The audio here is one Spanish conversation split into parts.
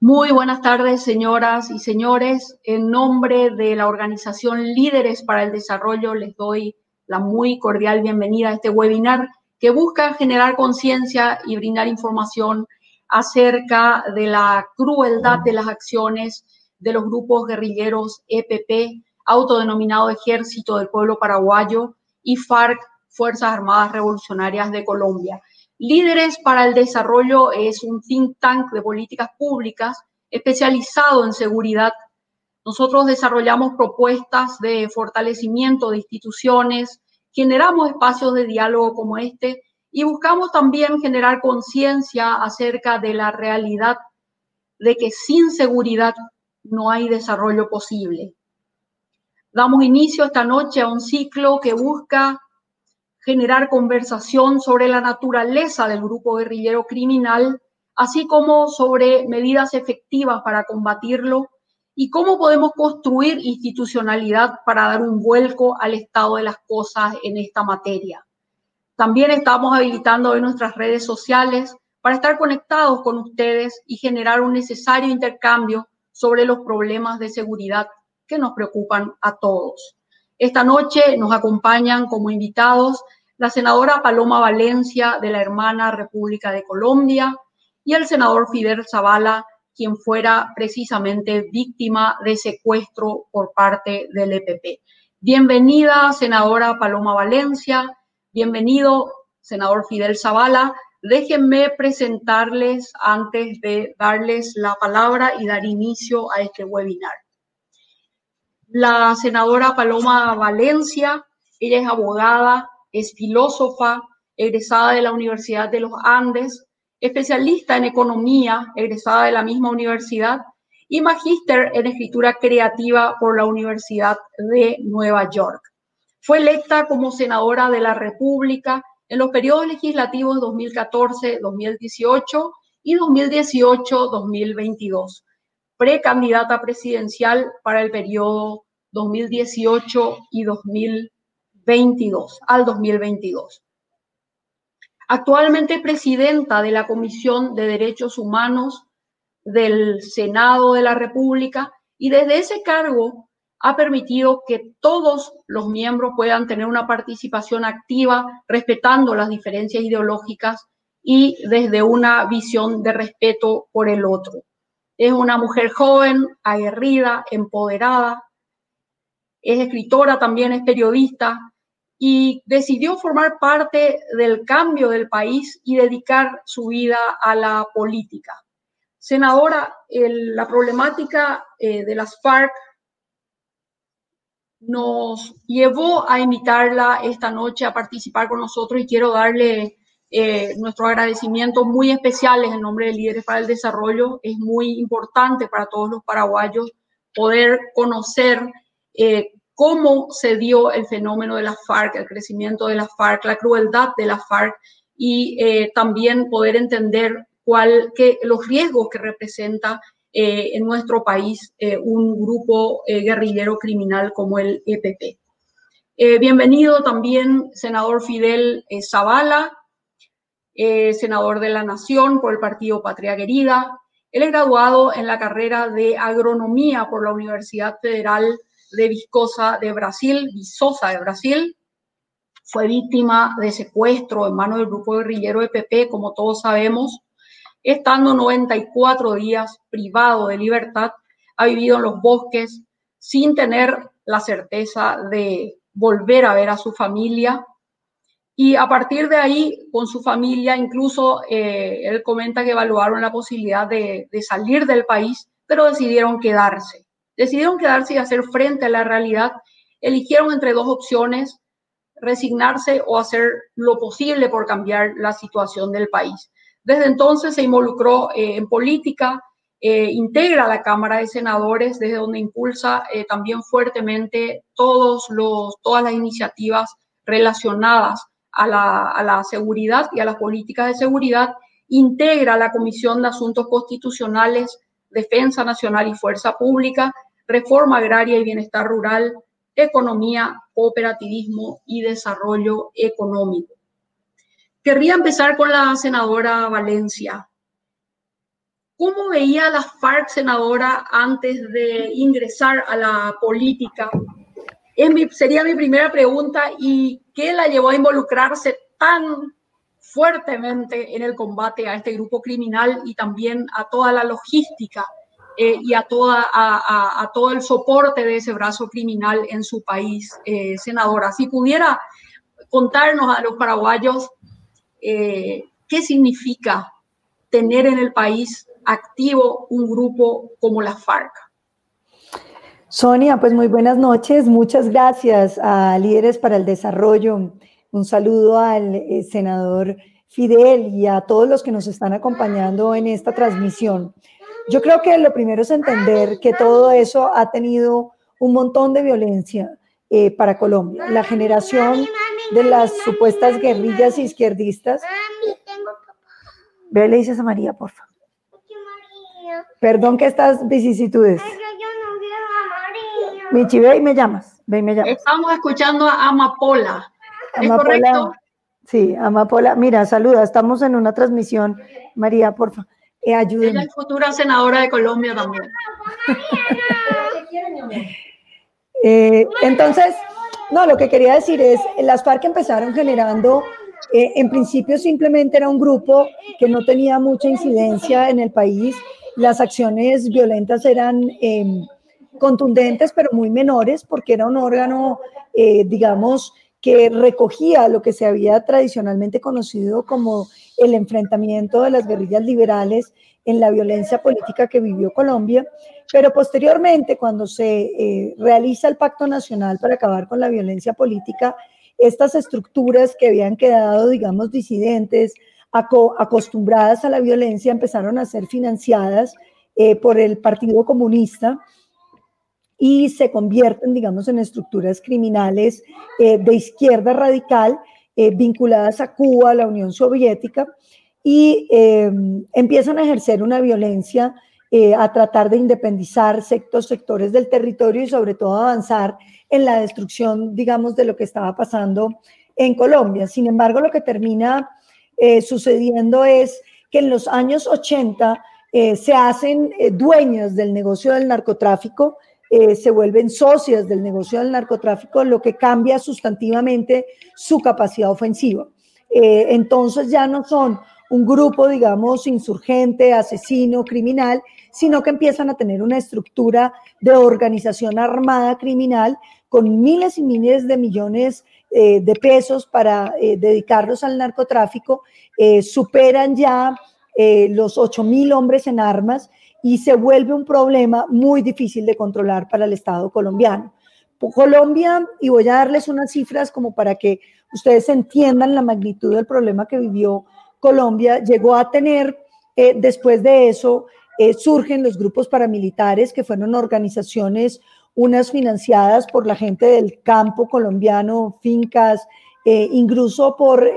Muy buenas tardes, señoras y señores. En nombre de la organización Líderes para el Desarrollo, les doy la muy cordial bienvenida a este webinar que busca generar conciencia y brindar información acerca de la crueldad de las acciones de los grupos guerrilleros EPP, autodenominado Ejército del Pueblo Paraguayo, y FARC, Fuerzas Armadas Revolucionarias de Colombia. Líderes para el Desarrollo es un think tank de políticas públicas especializado en seguridad. Nosotros desarrollamos propuestas de fortalecimiento de instituciones, generamos espacios de diálogo como este y buscamos también generar conciencia acerca de la realidad de que sin seguridad no hay desarrollo posible. Damos inicio esta noche a un ciclo que busca generar conversación sobre la naturaleza del grupo guerrillero criminal, así como sobre medidas efectivas para combatirlo y cómo podemos construir institucionalidad para dar un vuelco al estado de las cosas en esta materia. También estamos habilitando hoy nuestras redes sociales para estar conectados con ustedes y generar un necesario intercambio sobre los problemas de seguridad que nos preocupan a todos. Esta noche nos acompañan como invitados la senadora Paloma Valencia de la hermana República de Colombia y el senador Fidel Zavala quien fuera precisamente víctima de secuestro por parte del EPP. Bienvenida, senadora Paloma Valencia. Bienvenido, senador Fidel Zavala. Déjenme presentarles antes de darles la palabra y dar inicio a este webinar. La senadora Paloma Valencia, ella es abogada, es filósofa, egresada de la Universidad de los Andes, especialista en economía, egresada de la misma universidad, y magíster en escritura creativa por la Universidad de Nueva York. Fue electa como senadora de la República en los periodos legislativos 2014-2018 y 2018-2022, precandidata presidencial para el periodo 2018 y 2022 al 2022. Actualmente presidenta de la Comisión de Derechos Humanos del Senado de la República y desde ese cargo ha permitido que todos los miembros puedan tener una participación activa respetando las diferencias ideológicas y desde una visión de respeto por el otro. Es una mujer joven, aguerrida, empoderada, es escritora, también es periodista, y decidió formar parte del cambio del país y dedicar su vida a la política. Senadora, la problemática eh, de las FARC nos llevó a invitarla esta noche a participar con nosotros y quiero darle eh, nuestros agradecimientos muy especiales en nombre de Líderes para el Desarrollo. Es muy importante para todos los paraguayos poder conocer eh, cómo se dio el fenómeno de la FARC, el crecimiento de la FARC, la crueldad de la FARC y eh, también poder entender cuál, que, los riesgos que representa eh, en nuestro país eh, un grupo guerrillero criminal como el EPP. bienvenido también, senador Fidel Zavala, senador de la Nación por el Partido Patria Querida. Él es graduado en la carrera de agronomía por la Universidad Federal de Viscosa de Brasil, Visosa de Brasil. Fue víctima de secuestro en manos del grupo guerrillero EPP, como todos sabemos. Estando 94 días privado de libertad, ha vivido en los bosques sin tener la certeza de volver a ver a su familia. Y a partir de ahí, con su familia, incluso eh, él comenta que evaluaron la posibilidad de, de salir del país, pero decidieron quedarse decidieron quedarse y hacer frente a la realidad. Eligieron entre dos opciones, resignarse o hacer lo posible por cambiar la situación del país. Desde entonces se involucró eh, en política, eh, integra la Cámara de Senadores, desde donde impulsa eh, también fuertemente todas las iniciativas relacionadas a la, a la seguridad y a las políticas de seguridad, integra la Comisión de Asuntos Constitucionales, Defensa Nacional y Fuerza Pública, reforma agraria y bienestar rural, economía, cooperativismo y desarrollo económico. Querría empezar con la senadora Valencia. ¿Cómo veía la FARC senadora antes de ingresar a la política? sería mi primera pregunta. ¿Y qué la llevó a involucrarse tan fuertemente en el combate a este grupo criminal y también a toda la logística eh, y a, toda, a, todo el soporte de ese brazo criminal en su país, eh, senadora? Si pudiera contarnos a los paraguayos eh, qué significa tener en el país activo un grupo como la FARC. Sonia, pues muy buenas noches. Muchas gracias a Líderes para el Desarrollo. Un saludo al senador Fidel y a todos los que nos están acompañando en esta transmisión. Yo creo que lo primero es entender que todo eso ha tenido un montón de violencia eh, para Colombia. La generación de las supuestas guerrillas izquierdistas. Ve, le dices a María, por favor. Perdón que estas vicisitudes. Michi, ve y me llamas. Ve y me llamas. Estamos escuchando a Amapola. ¿Es correcto? Sí, Amapola. Mira, saluda. Estamos en una transmisión. María, por favor. Eh, ayúdenme. Ella es futura senadora de Colombia también. eh, entonces, no, lo que quería decir es, las FARC empezaron generando, eh, en principio simplemente era un grupo que no tenía mucha incidencia en el país, las acciones violentas eran em, contundentes, pero muy menores, porque era un órgano, eh, digamos, que recogía lo que se había tradicionalmente conocido como el enfrentamiento de las guerrillas liberales en la violencia política que vivió Colombia, pero posteriormente, cuando se eh, realiza el Pacto Nacional para acabar con la violencia política, estas estructuras que habían quedado, digamos, disidentes, acostumbradas a la violencia, empezaron a ser financiadas eh, por el Partido Comunista y se convierten, digamos, en estructuras criminales eh, de izquierda radical vinculadas a Cuba, a la Unión Soviética, y em, empiezan a ejercer una violencia, eh, a tratar de independizar ciertos sectores del territorio y sobre todo avanzar en la destrucción, digamos, de lo que estaba pasando en Colombia. Sin embargo, lo que termina eh, sucediendo es que en los años 80 eh, se hacen dueños del negocio del narcotráfico, se vuelven socias del negocio del narcotráfico, lo que cambia sustantivamente su capacidad ofensiva. entonces ya no son un grupo, digamos, insurgente, asesino, criminal, sino que empiezan a tener una estructura de organización armada criminal con miles y miles de millones eh, de pesos para eh, dedicarlos al narcotráfico, eh, superan ya los 8 mil hombres en armas y se vuelve un problema muy difícil de controlar para el Estado colombiano. Colombia, y voy a darles unas cifras como para que ustedes entiendan la magnitud del problema que vivió Colombia llegó a tener, eh, después de eso, eh, surgen los grupos paramilitares, que fueron organizaciones, unas financiadas por la gente del campo colombiano, fincas, eh, incluso por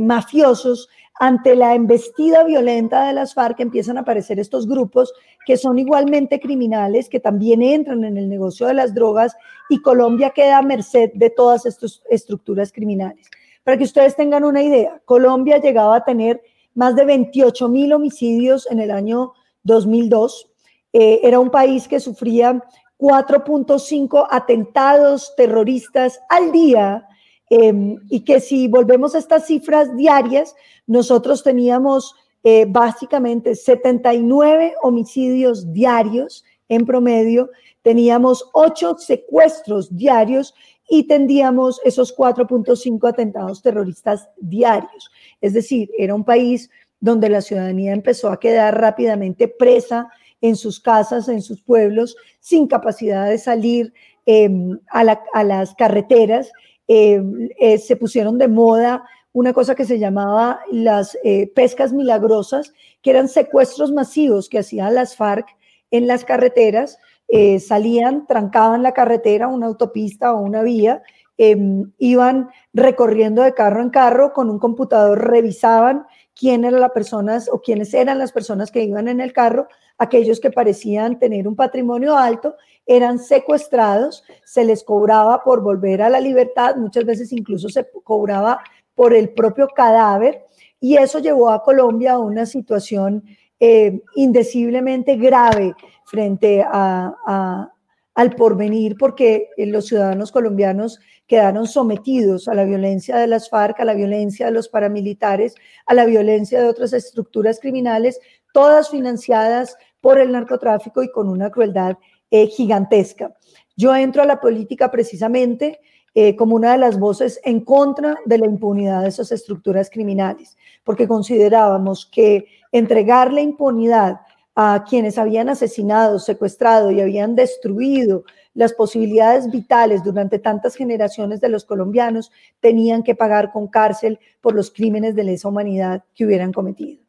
mafiosos. Ante la embestida violenta de las FARC empiezan a aparecer estos grupos que son igualmente criminales, que también entran en el negocio de las drogas y Colombia queda a merced de todas estas estructuras criminales. Para que ustedes tengan una idea, Colombia llegaba a tener más de 28 mil homicidios en el año 2002. Eh, era un país que sufría 4.5 atentados terroristas al día em, y que si volvemos a estas cifras diarias, nosotros teníamos eh, básicamente 79 homicidios diarios en promedio, teníamos 8 secuestros diarios y tendíamos esos 4.5 atentados terroristas diarios. Es decir, era un país donde la ciudadanía empezó a quedar rápidamente presa en sus casas, en sus pueblos, sin capacidad de salir em, a, las carreteras. Em, eh, se pusieron de moda una cosa que se llamaba las eh, pescas milagrosas, que eran secuestros masivos que hacían las FARC en las carreteras eh, salían, trancaban la carretera, una autopista o una vía, em, iban recorriendo de carro en carro con un computador, revisaban quién eran las personas o quiénes eran las personas que iban en el carro, aquellos que parecían tener un patrimonio alto, eran secuestrados, se les cobraba por volver a la libertad, muchas veces incluso se cobraba por el propio cadáver, y eso llevó a Colombia a una situación eh, indeciblemente grave frente al porvenir, porque los ciudadanos colombianos quedaron sometidos a la violencia de las FARC, a la violencia de los paramilitares, a la violencia de otras estructuras criminales, todas financiadas por el narcotráfico y con una crueldad eh, gigantesca. Yo entro a la política precisamente eh, como una de las voces en contra de la impunidad de esas estructuras criminales, porque considerábamos que entregarle impunidad a quienes habían asesinado, secuestrado y habían destruido las posibilidades vitales durante tantas generaciones de los colombianos, tenían que pagar con cárcel por los crímenes de lesa humanidad que hubieran cometido.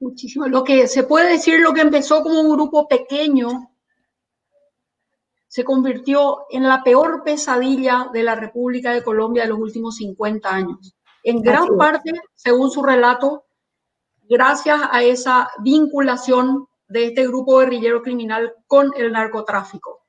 Muchísimo. Lo que se puede decir, lo que empezó como un grupo pequeño, se convirtió en la peor pesadilla de la República de Colombia de los últimos 50 años. En gran parte, según su relato, gracias a esa vinculación de este grupo guerrillero criminal con el narcotráfico.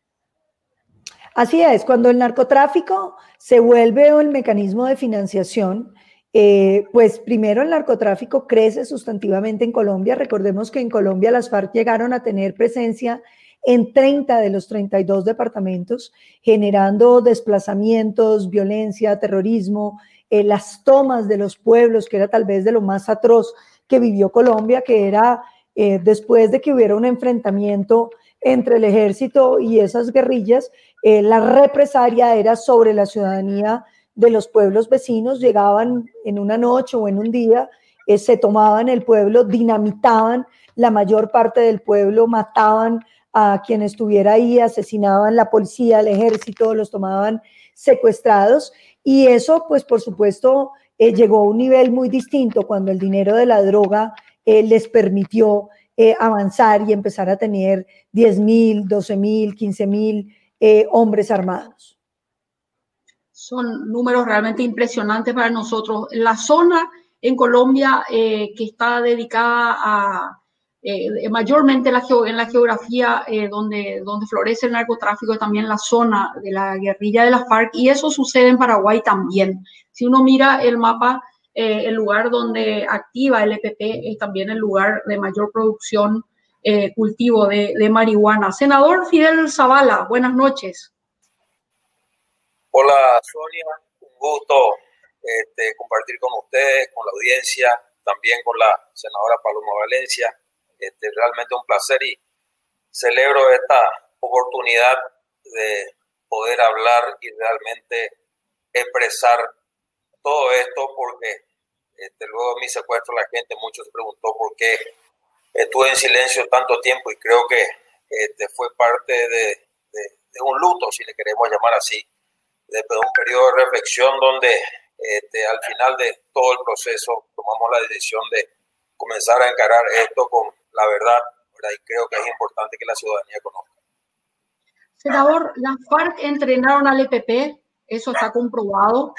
Así es, cuando el narcotráfico se vuelve el mecanismo de financiación, eh, pues primero el narcotráfico crece sustantivamente en Colombia. Recordemos que en Colombia las FARC llegaron a tener presencia en 30 de los 32 departamentos, generando desplazamientos, violencia, terrorismo, eh, las tomas de los pueblos, que era tal vez de lo más atroz que vivió Colombia, que era eh, después de que hubiera un enfrentamiento entre el ejército y esas guerrillas, la represalia era sobre la ciudadanía de los pueblos vecinos, llegaban en una noche o en un día, eh, se tomaban el pueblo, dinamitaban la mayor parte del pueblo, mataban a quien estuviera ahí, asesinaban la policía, el ejército, los tomaban secuestrados y eso pues por supuesto llegó a un nivel muy distinto cuando el dinero de la droga eh, les permitió eh, avanzar y empezar a tener 10 mil, 12 mil, 15 mil eh, hombres armados. Son números realmente impresionantes para nosotros. La zona en Colombia que está dedicada a, mayormente la, en la geografía donde, donde florece el narcotráfico, también la zona de la guerrilla de las FARC, y eso sucede en Paraguay también. Si uno mira el mapa eh, el lugar donde activa el EPP es también el lugar de mayor producción, eh, cultivo de, marihuana. Senador Fidel Zavala, buenas noches. Hola Sonia, un gusto este, compartir con ustedes, con la audiencia, también con la senadora Paloma Valencia. Este, realmente un placer y celebro esta oportunidad de poder hablar y realmente expresar todo esto porque este, luego de mi secuestro la gente mucho se preguntó por qué estuve en silencio tanto tiempo y creo que este, fue parte de, un luto, si le queremos llamar así, de un periodo de reflexión donde este, al final de todo el proceso tomamos la decisión de comenzar a encarar esto con la verdad, y creo que es importante que la ciudadanía conozca. Senador, las FARC entrenaron al EPP, eso está comprobado,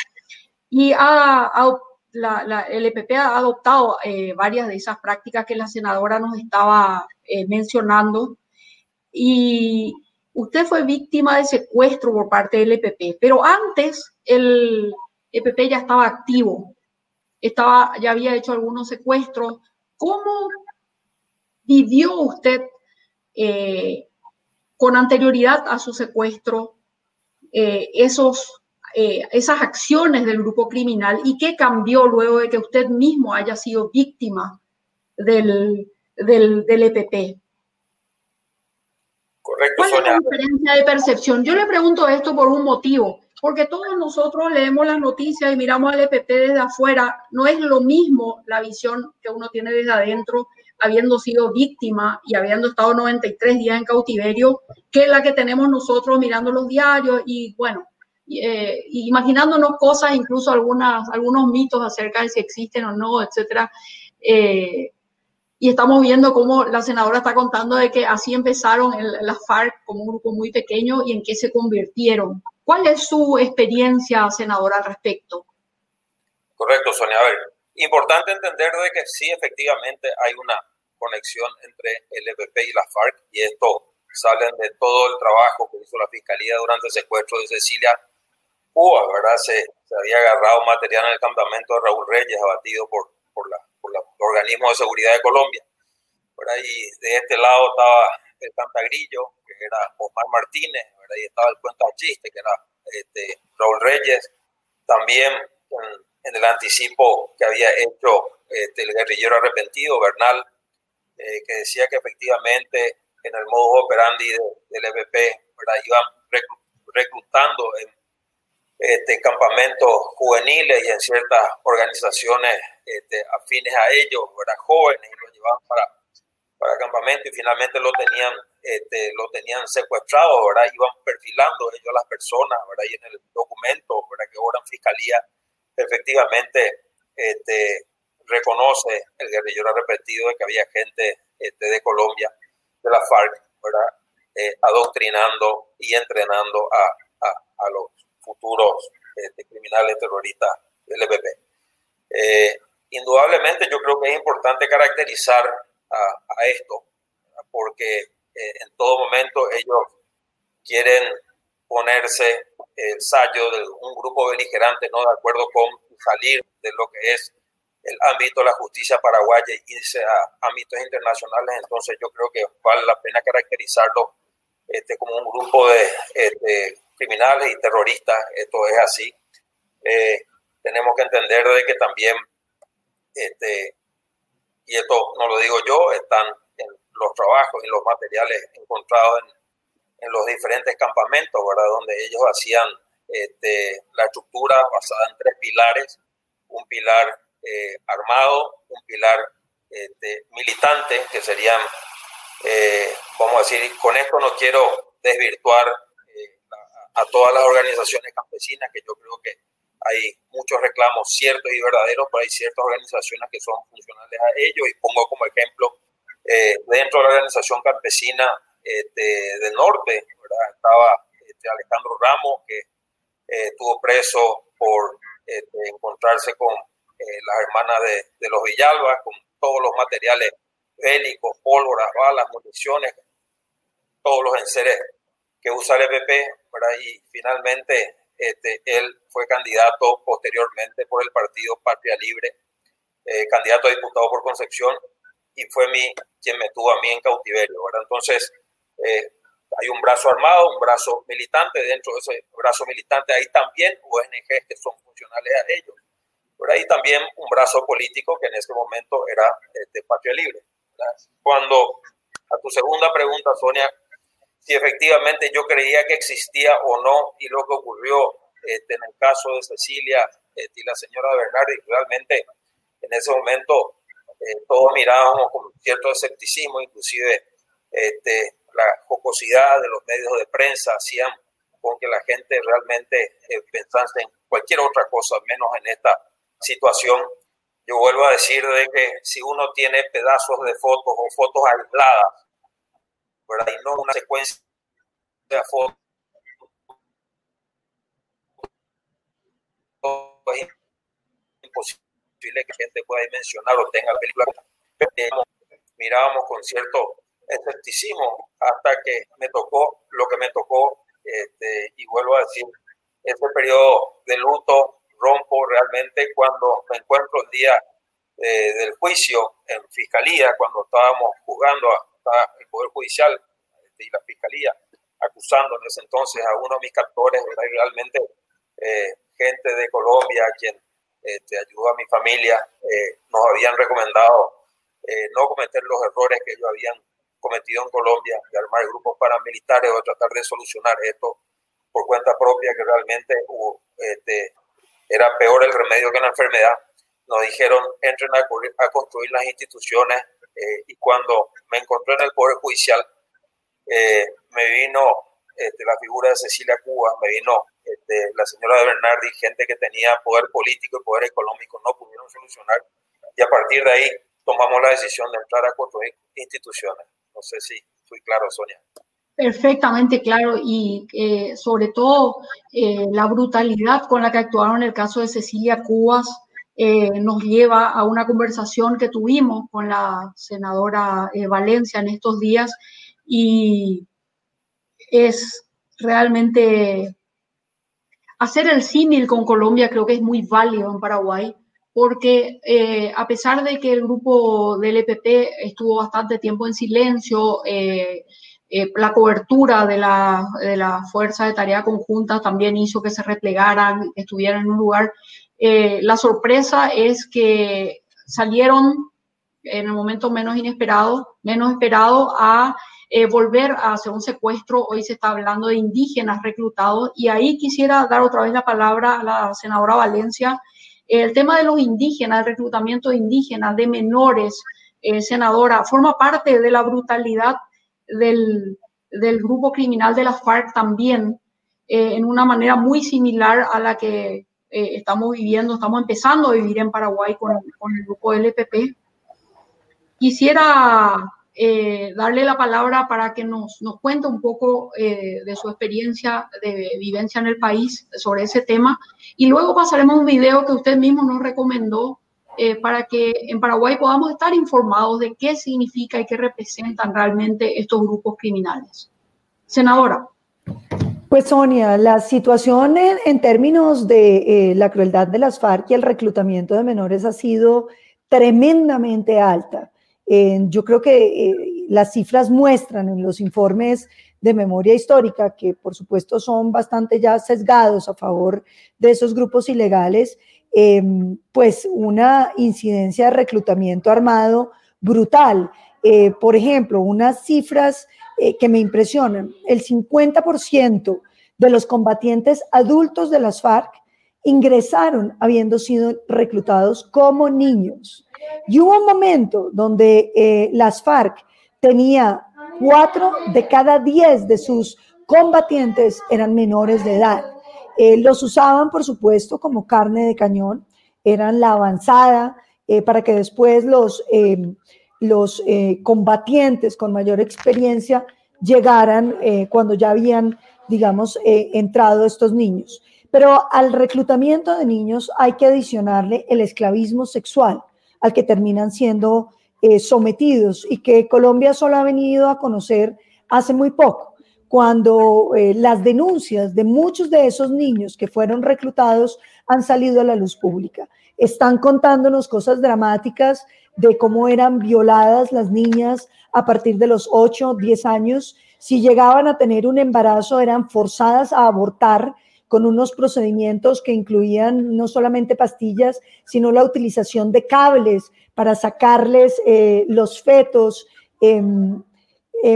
y ha, ha el EPP ha adoptado eh, varias de esas prácticas que la senadora nos estaba eh, mencionando y usted fue víctima de secuestro por parte del EPP, pero antes el EPP ya estaba activo, estaba, ya había hecho algunos secuestros. ¿Cómo vivió usted eh, con anterioridad a su secuestro esos eh, esas acciones del grupo criminal y qué cambió luego de que usted mismo haya sido víctima del, del, EPP. Correcto, ¿Cuál es la diferencia de percepción? Yo le pregunto esto por un motivo, porque todos nosotros leemos las noticias y miramos al EPP desde afuera. No es lo mismo la visión que uno tiene desde adentro, habiendo sido víctima y habiendo estado 93 días en cautiverio, que la que tenemos nosotros mirando los diarios y bueno, eh, imaginándonos cosas, incluso algunas, algunos mitos acerca de si existen o no, etcétera. Eh, y estamos viendo cómo la senadora está contando de que así empezaron las FARC como un grupo muy pequeño y en qué se convirtieron. ¿Cuál es su experiencia, senadora, al respecto? Correcto, Sonia. A ver, importante entender de que sí, efectivamente, hay una conexión entre el EPP y la FARC y esto sale de todo el trabajo que hizo la Fiscalía durante el secuestro de Cecilia Cuba, ¿verdad? Se, había agarrado material en el campamento de Raúl Reyes, abatido por, por, la, por los organismos de seguridad de Colombia. Por ahí de este lado estaba el Cantagrillo, que era Omar Martínez, por ahí estaba el cuenta chiste, que era este, Raúl Reyes, también en, el anticipo que había hecho este, el guerrillero arrepentido, Bernal, eh, que decía que efectivamente en el modo operandi del EVP iban reclutando en este, campamentos juveniles y en ciertas organizaciones este, afines a ellos, jóvenes y los llevaban para, para campamento y finalmente lo tenían, este, lo tenían secuestrado, iban perfilando ellos a las personas y en el documento ¿verdad? que ahora en fiscalía efectivamente este, reconoce el guerrillero arrepentido de que había gente este, de Colombia, de la FARC. Eh, adoctrinando y entrenando a, a los futuros este, criminales terroristas del EPP. Eh, indudablemente yo creo que es importante caracterizar a, esto, porque eh, en todo momento ellos quieren ponerse el sallo de un grupo beligerante no de acuerdo con salir de lo que es el ámbito de la justicia paraguaya y irse a ámbitos internacionales, entonces yo creo que vale la pena caracterizarlo este, como un grupo de este, criminales y terroristas, esto es así. Eh, tenemos que entender de que también, este, y esto no lo digo yo, están en los trabajos y los materiales encontrados en, en los diferentes campamentos, ¿verdad? Donde ellos hacían este, la estructura basada en tres pilares, un pilar eh, armado, un pilar este, militante, que serían, eh, vamos a decir, con esto no quiero desvirtuar a todas las organizaciones campesinas, que yo creo que hay muchos reclamos ciertos y verdaderos, pero hay ciertas organizaciones que son funcionales a ellos. Y pongo como ejemplo, eh, dentro de la organización campesina este, del norte, estaba este, Alejandro Ramos, que eh, estuvo preso por este, encontrarse con eh, las hermanas de, de, los Villalba, con todos los materiales bélicos, pólvoras, balas, municiones, todos los enseres que usa el EPP, y finalmente este, él fue candidato posteriormente por el partido Patria Libre, eh, candidato a diputado por Concepción, y fue mi, quien me tuvo a mí en cautiverio. ¿verdad? Entonces, eh, hay un brazo armado, un brazo militante, dentro de ese brazo militante hay también ONGs que son funcionales a ellos. Por ahí también un brazo político que en ese momento era este, Patria Libre. Cuando a tu segunda pregunta, Sonia, si efectivamente yo creía que existía o no y lo que ocurrió este, en el caso de Cecilia este, y la señora Bernardi, realmente en ese momento eh, todos mirábamos con cierto escepticismo, inclusive este, la jocosidad de los medios de prensa hacían con que la gente realmente eh, pensase en cualquier otra cosa, menos en esta situación. Yo vuelvo a decir de que si uno tiene pedazos de fotos o fotos aisladas ¿verdad? Y no una secuencia de fotos. Es imposible que gente pueda mencionar o tenga películas. Mirábamos con cierto escepticismo hasta que me tocó lo que me tocó este, y vuelvo a decir, este periodo de luto rompo realmente cuando me encuentro el día eh, del juicio en fiscalía, cuando estábamos jugando a, el Poder Judicial este, y la Fiscalía, acusando en ese entonces a uno de mis captores, realmente eh, gente de Colombia, quien este, ayudó a mi familia, eh, nos habían recomendado eh, no cometer los errores que ellos habían cometido en Colombia, de armar grupos paramilitares o tratar de solucionar esto por cuenta propia, que realmente este, era peor el remedio que la enfermedad. Nos dijeron, entren a, a construir las instituciones eh, y cuando me encontré en el Poder Judicial, eh, me vino este, la figura de Cecilia Cuba, me vino este, la señora de Bernardi, gente que tenía poder político y poder económico, no pudieron solucionar. Y a partir de ahí tomamos la decisión de entrar a construir instituciones. No sé si fui claro, Sonia. Perfectamente claro y eh, sobre todo la brutalidad con la que actuaron en el caso de Cecilia Cubas eh, nos lleva a una conversación que tuvimos con la senadora eh, Valencia en estos días y es realmente hacer el símil con Colombia creo que es muy válido en Paraguay porque eh, a pesar de que el grupo del EPP estuvo bastante tiempo en silencio, eh, la cobertura de la, de la fuerza de tarea conjunta también hizo que se replegaran, estuvieran en un lugar. La sorpresa es que salieron en el momento menos inesperado, menos esperado a volver a hacer un secuestro. Hoy se está hablando de indígenas reclutados y ahí quisiera dar otra vez la palabra a la senadora Valencia el tema de los indígenas, el reclutamiento de indígenas, de menores, eh, senadora, forma parte de la brutalidad del, grupo criminal de las FARC también, eh, en una manera muy similar a la que eh, estamos viviendo, estamos empezando a vivir en Paraguay con, el grupo LPP. Quisiera eh, darle la palabra para que nos, nos cuente un poco eh, de su experiencia de vivencia en el país sobre ese tema. Y luego pasaremos un video que usted mismo nos recomendó para que en Paraguay podamos estar informados de qué significa y qué representan realmente estos grupos criminales. Senadora. Pues Sonia, la situación en, términos de la crueldad de las FARC y el reclutamiento de menores ha sido tremendamente alta yo creo que eh, las cifras muestran en los informes de memoria histórica, que por supuesto son bastante ya sesgados a favor de esos grupos ilegales, em, pues una incidencia de reclutamiento armado brutal. Eh, por ejemplo, unas cifras eh, que me impresionan, el 50% de los combatientes adultos de las FARC ingresaron habiendo sido reclutados como niños. Y hubo un momento donde eh, las FARC tenía cuatro de cada diez de sus combatientes eran menores de edad. Eh, los usaban, por supuesto, como carne de cañón, eran la avanzada eh, para que después los, los combatientes con mayor experiencia llegaran cuando ya habían, digamos, entrado estos niños. Pero al reclutamiento de niños hay que adicionarle el esclavismo sexual al que terminan siendo eh, sometidos y que Colombia solo ha venido a conocer hace muy poco, cuando eh, las denuncias de muchos de esos niños que fueron reclutados han salido a la luz pública. Están contándonos cosas dramáticas de cómo eran violadas las niñas a partir de los 8, 10 años. Si llegaban a tener un embarazo, eran forzadas a abortar con unos procedimientos que incluían no solamente pastillas, sino la utilización de cables para sacarles eh, los fetos. Em,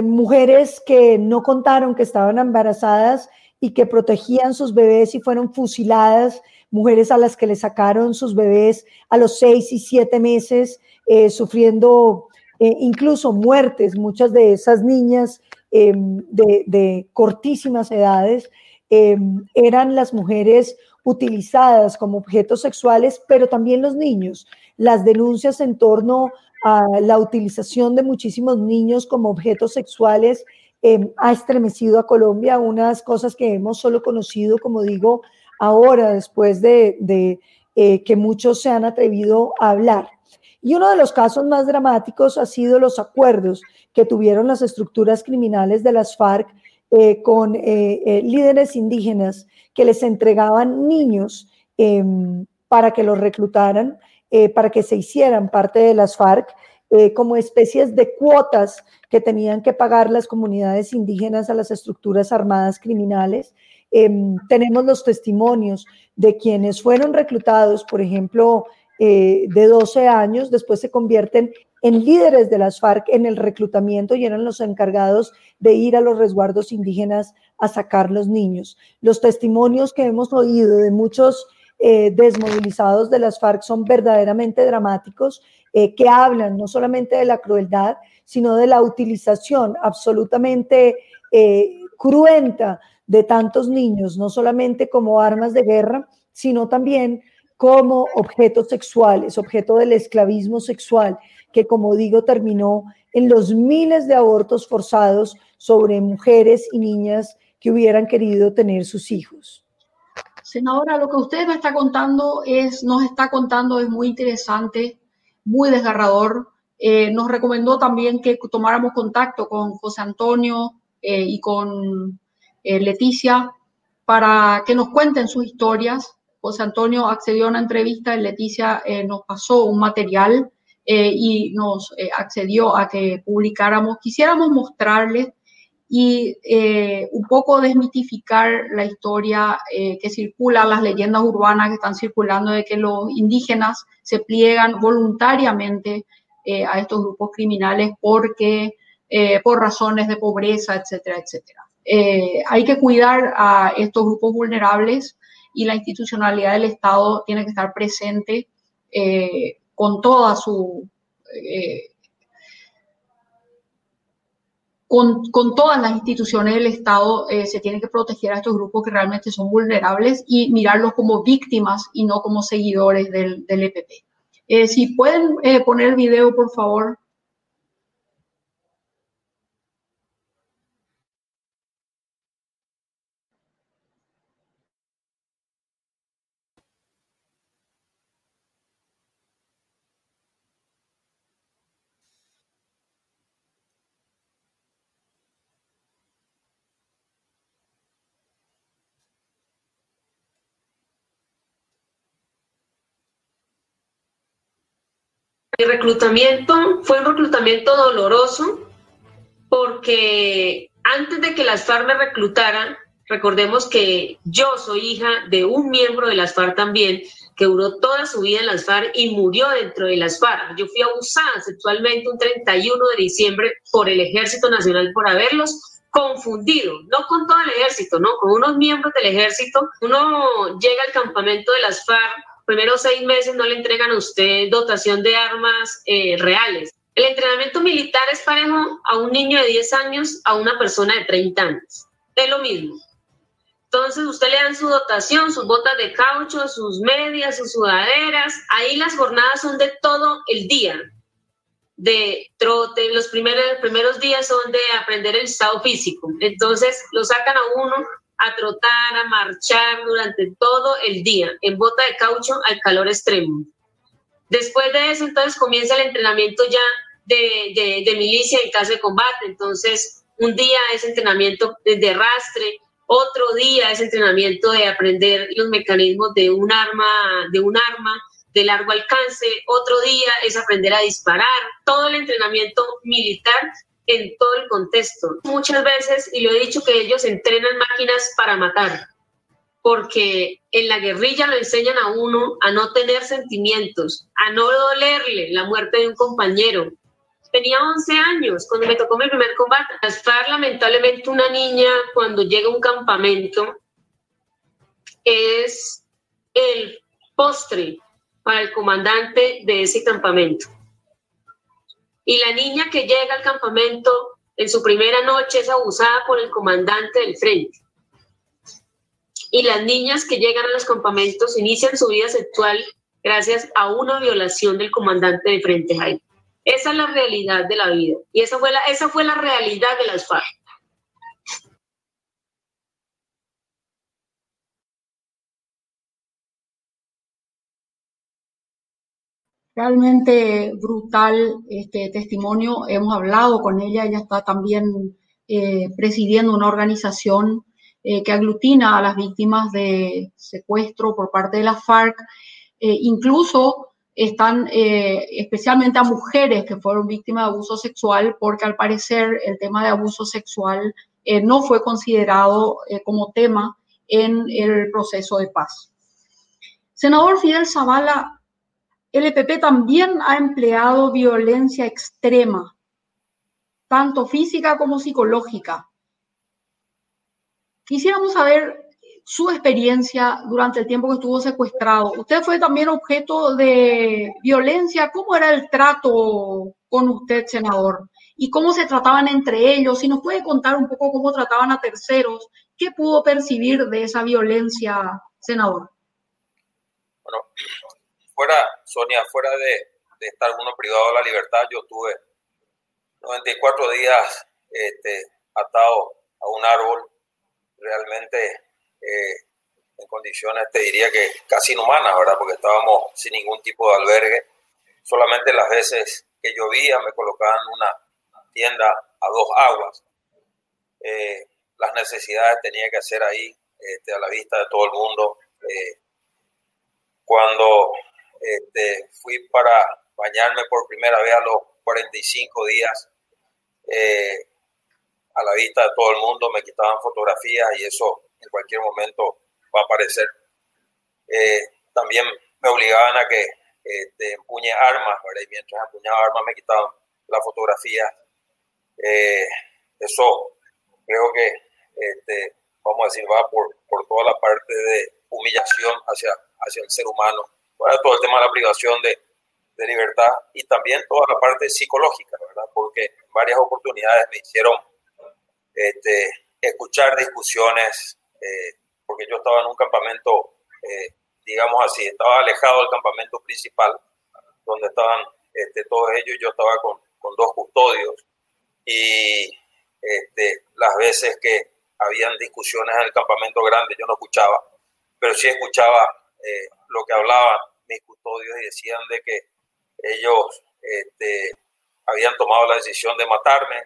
mujeres que no contaron que estaban embarazadas y que protegían sus bebés y fueron fusiladas, mujeres a las que le sacaron sus bebés a los seis y siete meses, eh, sufriendo eh, incluso muertes, muchas de esas niñas em, de cortísimas edades. Em, eran las mujeres utilizadas como objetos sexuales, pero también los niños. Las denuncias en torno a la utilización de muchísimos niños como objetos sexuales em, ha estremecido a Colombia, unas cosas que hemos solo conocido, como digo, ahora, después de, eh, que muchos se han atrevido a hablar. Y uno de los casos más dramáticos ha sido los acuerdos que tuvieron las estructuras criminales de las FARC eh, con eh, eh, líderes indígenas que les entregaban niños em, para que los reclutaran, para que se hicieran parte de las FARC, como especies de cuotas que tenían que pagar las comunidades indígenas a las estructuras armadas criminales. Em, tenemos los testimonios de quienes fueron reclutados, por ejemplo, de 12 años, después se convierten en líderes de las FARC en el reclutamiento y eran los encargados de ir a los resguardos indígenas a sacar los niños. Los testimonios que hemos oído de muchos eh, desmovilizados de las FARC son verdaderamente dramáticos, eh, que hablan no solamente de la crueldad, sino de la utilización absolutamente eh, cruenta de tantos niños, no solamente como armas de guerra, sino también como objetos sexuales, objeto del esclavismo sexual que como digo terminó en los miles de abortos forzados sobre mujeres y niñas que hubieran querido tener sus hijos. Senadora, lo que usted me está contando es, nos está contando es muy interesante, muy desgarrador. Eh, nos recomendó también que tomáramos contacto con José Antonio eh, y con eh, Leticia para que nos cuenten sus historias José Antonio accedió a una entrevista y Leticia nos pasó un material y nos accedió a que publicáramos. Quisiéramos mostrarles y un poco desmitificar la historia que circula, las leyendas urbanas que están circulando de que los indígenas se pliegan voluntariamente a estos grupos criminales porque eh, por razones de pobreza, etcétera, etcétera. Eh, hay que cuidar a estos grupos vulnerables y la institucionalidad del Estado tiene que estar presente eh, con toda su... Con, con, todas las instituciones del Estado se tiene que proteger a estos grupos que realmente son vulnerables y mirarlos como víctimas y no como seguidores del, del EPP. si pueden poner el video, por favor. Mi reclutamiento fue un reclutamiento doloroso porque antes de que las FARC me reclutaran, recordemos que yo soy hija de un miembro de las FARC también, que duró toda su vida en las FARC y murió dentro de las FARC. Yo fui abusada sexualmente un 31 de diciembre por el Ejército Nacional por haberlos confundido, no con todo el ejército, no, con unos miembros del ejército. Uno llega al campamento de las FARC primeros seis meses no le entregan a usted dotación de armas eh, reales. El entrenamiento militar es parejo a un niño de 10 años a una persona de 30 años. Es lo mismo. Entonces usted le dan su dotación, sus botas de caucho, sus medias, sus sudaderas. Ahí las jornadas son de todo el día. De trote, los primeros, primeros días son de aprender el estado físico. Entonces lo sacan a uno a trotar, a marchar durante todo el día en bota de caucho al calor extremo. Después de eso, entonces comienza el entrenamiento ya de, de, milicia en caso de combate. Entonces, un día es entrenamiento de, rastre, otro día es entrenamiento de aprender los mecanismos de un arma, de un arma de largo alcance, otro día es aprender a disparar. Todo el entrenamiento militar en todo el contexto. Muchas veces, y lo he dicho, que ellos entrenan máquinas para matar, porque en la guerrilla lo enseñan a uno a no tener sentimientos, a no dolerle la muerte de un compañero. Tenía 11 años cuando me tocó mi primer combate. Estar lamentablemente una niña cuando llega a un campamento es el postre para el comandante de ese campamento y la niña que llega al campamento en su primera noche es abusada por el comandante del frente. Y las niñas que llegan a los campamentos inician su vida sexual gracias a una violación del comandante de frente, Jaime. Esa es la realidad de la vida. Y esa fue la, esa fue la realidad de las FARC. Realmente brutal este testimonio. Hemos hablado con ella, ella está también eh, presidiendo una organización eh, que aglutina a las víctimas de secuestro por parte de la FARC. Eh, incluso están especialmente a mujeres que fueron víctimas de abuso sexual, porque al parecer el tema de abuso sexual no fue considerado como tema en el proceso de paz. Senador Fidel Zavala, el EPP también ha empleado violencia extrema, tanto física como psicológica. Quisiéramos saber su experiencia durante el tiempo que estuvo secuestrado. Usted fue también objeto de violencia. ¿Cómo era el trato con usted, senador? ¿Y cómo se trataban entre ellos? Si nos puede contar un poco cómo trataban a terceros, ¿qué pudo percibir de esa violencia, senador? Bueno, fuera, Sonia, fuera de, estar uno privado de la libertad, yo tuve 94 días este, atado a un árbol, realmente eh, en condiciones, te diría que casi inhumanas, ¿verdad? Porque estábamos sin ningún tipo de albergue. Solamente las veces que llovía me colocaban una tienda a dos aguas. Eh, las necesidades tenía que hacer ahí, este, a la vista de todo el mundo. Eh, cuando este, fui para bañarme por primera vez a los 45 días, eh, a la vista de todo el mundo me quitaban fotografías y eso en cualquier momento va a aparecer. Eh, también me obligaban a que este, empuñe armas, y mientras empuñaba armas me quitaban la fotografía. Eh, eso creo que, este, vamos a decir, va por, por toda la parte de humillación hacia, hacia el ser humano, todo el tema de la privación de, de libertad y también toda la parte psicológica, ¿verdad? Porque varias oportunidades me hicieron este, escuchar discusiones, eh, porque yo estaba en un campamento, eh, digamos así, estaba alejado del campamento principal, donde estaban este, todos ellos, yo estaba con, con dos custodios y este, las veces que habían discusiones en el campamento grande yo no escuchaba, pero sí escuchaba eh, lo que hablaban mis custodios y decían de que ellos este, habían tomado la decisión de matarme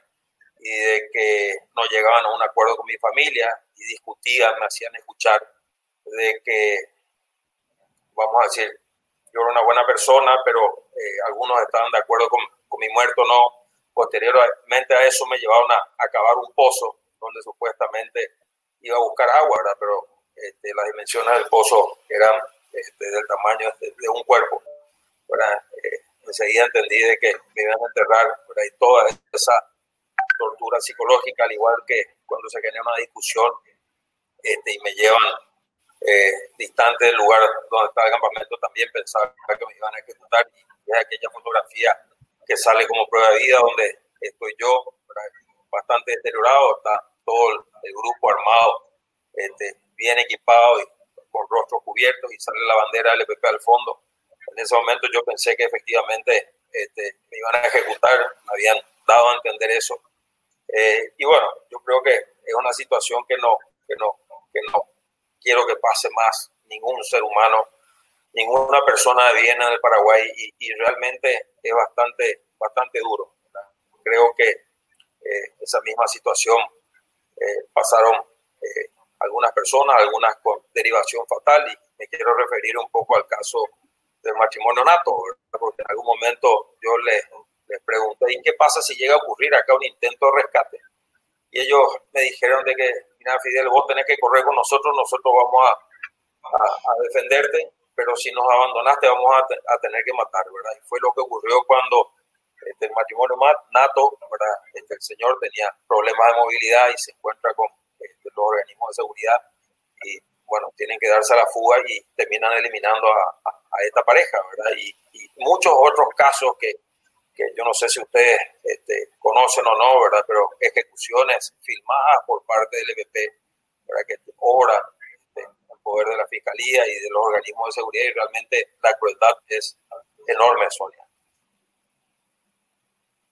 y de que no llegaban a un acuerdo con mi familia y discutían, me hacían escuchar de que, vamos a decir, yo era una buena persona, pero eh, algunos estaban de acuerdo con, con, mi muerto, no. Posteriormente a eso me llevaron a, a un pozo donde supuestamente iba a buscar agua, ¿verdad? Pero este, las dimensiones del pozo eran este, del tamaño de, un cuerpo. Eh, enseguida entendí de que me iban a enterrar ¿verdad? y toda esa tortura psicológica, al igual que cuando se genera una discusión este, y me llevan eh, distante del lugar donde está el campamento, también pensaba que me iban a ejecutar y es aquella fotografía que sale como prueba de vida donde estoy yo bastante deteriorado, está todo el, grupo armado, este, bien equipado y con rostros cubiertos y sale la bandera del EPP al fondo. En ese momento yo pensé que efectivamente este, me iban a ejecutar, me habían dado a entender eso. Eh, y bueno, yo creo que es una situación que no, que no, que no quiero que pase más ningún ser humano, ninguna persona de bien en Paraguay y, realmente es bastante, bastante duro. Creo que eh, esa misma situación eh, pasaron algunas personas, algunas con derivación fatal, y me quiero referir un poco al caso del matrimonio nato, porque en algún momento yo les, les pregunté, ¿y qué pasa si llega a ocurrir acá un intento de rescate? Y ellos me dijeron de que, mira, Fidel, vos tenés que correr con nosotros, nosotros vamos a, a, defenderte, pero si nos abandonaste vamos a, a, tener que matar, ¿verdad? Y fue lo que ocurrió cuando este, el matrimonio nato, ¿verdad? Este, el señor tenía problemas de movilidad y se encuentra con los organismos de seguridad y bueno, tienen que darse a la fuga y terminan eliminando a, a, esta pareja, ¿verdad? Y, y, muchos otros casos que, que yo no sé si ustedes este, conocen o no, ¿verdad? Pero ejecuciones filmadas por parte del EPP, ¿verdad? Que obra este, el poder de la Fiscalía y de los organismos de seguridad y realmente la crueldad es enorme, Sonia.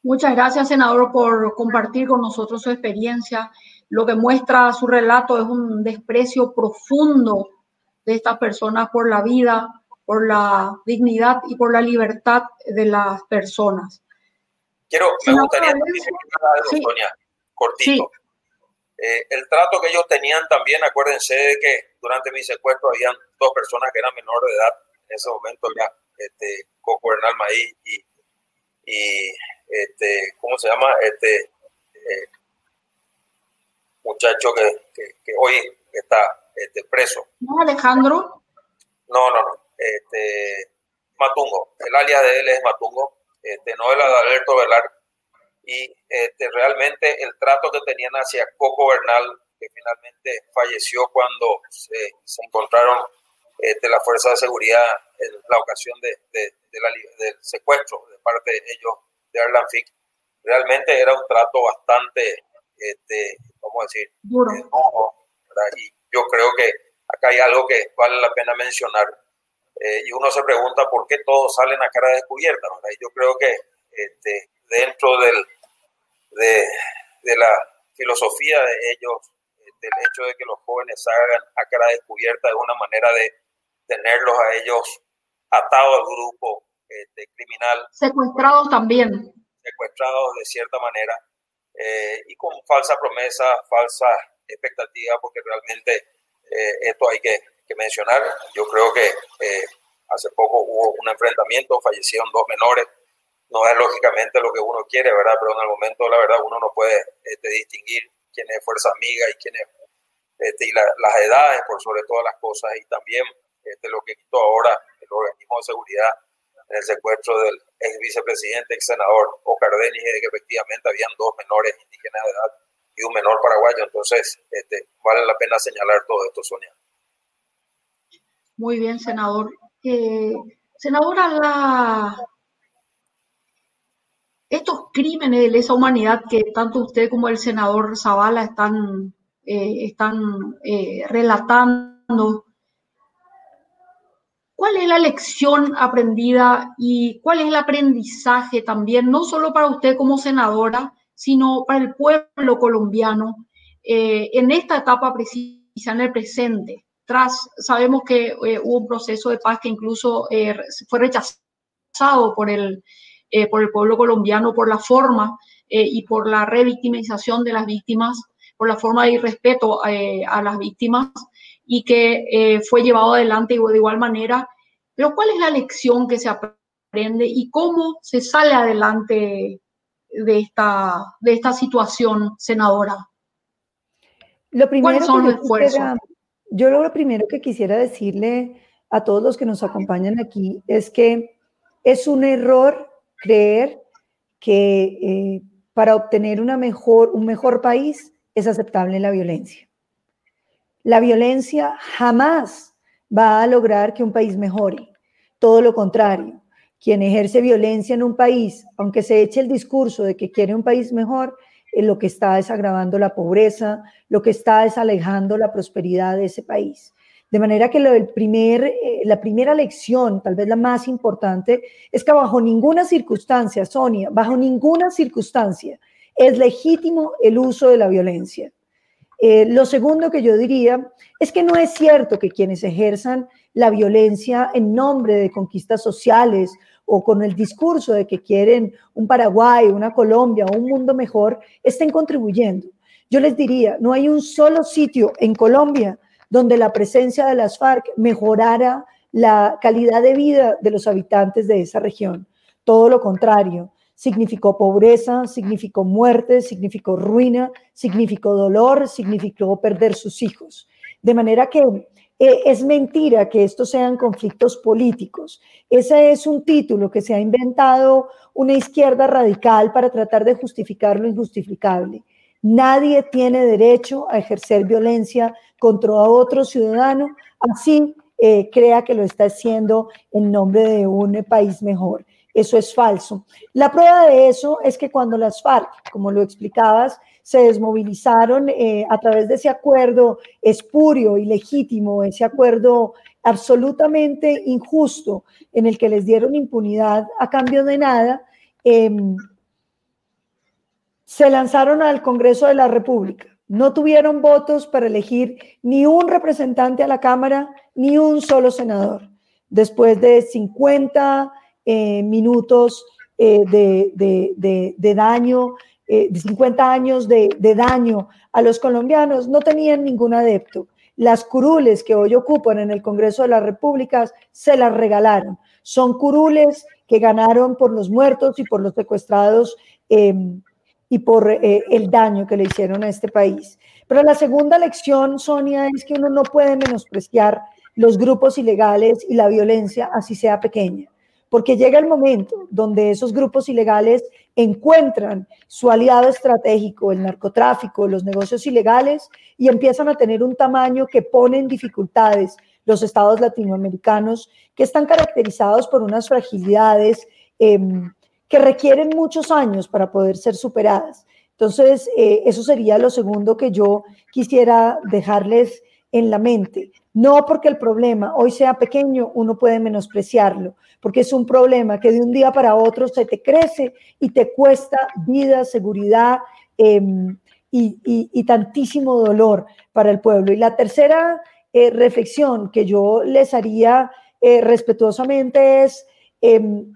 Muchas gracias, senador, por compartir con nosotros su experiencia lo que muestra su relato es un desprecio profundo de estas personas por la vida, por la dignidad y por la libertad de las personas. Quiero, me gustaría decir algo, Sonia, cortito. Eh, el trato que ellos tenían también, acuérdense de que durante mi secuestro habían dos personas que eran menores de edad, en ese momento ya, este, Coco Bernal Maíz y, y este, ¿cómo se llama? Este, eh, muchacho que, que, hoy está este, preso. ¿No, Alejandro? No, no, no. Este, Matungo. El alias de él es Matungo. Este, no el Alberto Velar. Y este, realmente el trato que tenían hacia Coco Bernal, que finalmente falleció cuando se, se encontraron este, la fuerza de seguridad en la ocasión de, de, del secuestro de parte de ellos de Arlan Fick, realmente era un trato bastante este, a decir, eh, y yo creo que acá hay algo que vale la pena mencionar. Eh, y uno se pregunta por qué todos salen a cara descubierta. Y yo creo que este, dentro del, de, de, la filosofía de ellos, del hecho de que los jóvenes salgan a cara descubierta es una manera de tenerlos a ellos atados al grupo este, criminal. Secuestrados también. Secuestrados de cierta manera. Eh, y con falsa promesa, falsa expectativa, porque realmente eh, esto hay que, mencionar. Yo creo que eh, hace poco hubo un enfrentamiento, fallecieron dos menores, no es lógicamente lo que uno quiere, ¿verdad? Pero en el momento, la verdad, uno no puede este, distinguir quién es fuerza amiga y quién es, este, y las edades por sobre todas las cosas, y también este, lo que quitó ahora el organismo de seguridad en el secuestro del ex vicepresidente, ex senador Oscar Denis, de que efectivamente habían dos menores indígenas de edad y un menor paraguayo. Entonces, este, vale la pena señalar todo esto, Sonia. Muy bien, senador. Eh, senadora, la, estos crímenes de lesa humanidad que tanto usted como el senador Zavala están, eh, están eh, relatando, ¿cuál es la lección aprendida y cuál es el aprendizaje también, no solo para usted como senadora, sino para el pueblo colombiano eh, en esta etapa precisa, en el presente? Tras, sabemos que hubo un proceso de paz que incluso fue rechazado por el eh, por el pueblo colombiano, por la forma eh, y por la revictimización de las víctimas, por la forma de irrespeto eh, a las víctimas y que fue llevado adelante de igual manera. Pero ¿cuál es la lección que se aprende y cómo se sale adelante de esta, de esta situación, senadora? Lo primero ¿Cuáles son los esfuerzos? yo lo primero que quisiera decirle a todos los que nos acompañan aquí es que es un error creer que eh, para obtener una mejor, un mejor país es aceptable la violencia. La violencia jamás va a lograr que un país mejore. Todo lo contrario, quien ejerce violencia en un país, aunque se eche el discurso de que quiere un país mejor, eh, lo que está es agravando la pobreza, lo que está es alejando la prosperidad de ese país. De manera que eh, la primera lección, tal vez la más importante, es que bajo ninguna circunstancia, Sonia, bajo ninguna circunstancia es legítimo el uso de la violencia. Eh, lo segundo que yo diría es que no es cierto que quienes ejerzan la violencia en nombre de conquistas sociales o con el discurso de que quieren un Paraguay, una Colombia un mundo mejor, estén contribuyendo. Yo les diría, no hay un solo sitio en Colombia donde la presencia de las FARC mejorara la calidad de vida de los habitantes de esa región. Todo lo contrario, significó pobreza, significó muerte, significó ruina, significó dolor, significó perder sus hijos. De manera que eh, es mentira que estos sean conflictos políticos. Ese es un título que se ha inventado una izquierda radical para tratar de justificar lo injustificable. Nadie tiene derecho a ejercer violencia contra otro ciudadano, así eh, crea que lo está haciendo en nombre de un país mejor. Eso es falso. La prueba de eso es que cuando las FARC, como lo explicabas, se desmovilizaron eh, a través de ese acuerdo espurio y legítimo, ese acuerdo absolutamente injusto en el que les dieron impunidad a cambio de nada, em, se lanzaron al Congreso de la República. No tuvieron votos para elegir ni un representante a la Cámara, ni un solo senador. Después de 50 eh, minutos eh, de, daño, eh, de 50 años de, daño a los colombianos, no tenían ningún adepto. Las curules que hoy ocupan en el Congreso de las Repúblicas se las regalaron. Son curules que ganaron por los muertos y por los secuestrados em, y por eh, el daño que le hicieron a este país. Pero la segunda lección, Sonia, es que uno no puede menospreciar los grupos ilegales y la violencia, así sea pequeña, porque llega el momento donde esos grupos ilegales encuentran su aliado estratégico, el narcotráfico, los negocios ilegales, y empiezan a tener un tamaño que pone en dificultades los estados latinoamericanos, que están caracterizados por unas fragilidades. Eh, que requieren muchos años para poder ser superadas. Entonces, eh, eso sería lo segundo que yo quisiera dejarles en la mente. No porque el problema hoy sea pequeño, uno puede menospreciarlo, porque es un problema que de un día para otro se te crece y te cuesta vida, seguridad em, y, tantísimo dolor para el pueblo. Y la tercera eh, reflexión que yo les haría eh, respetuosamente es em,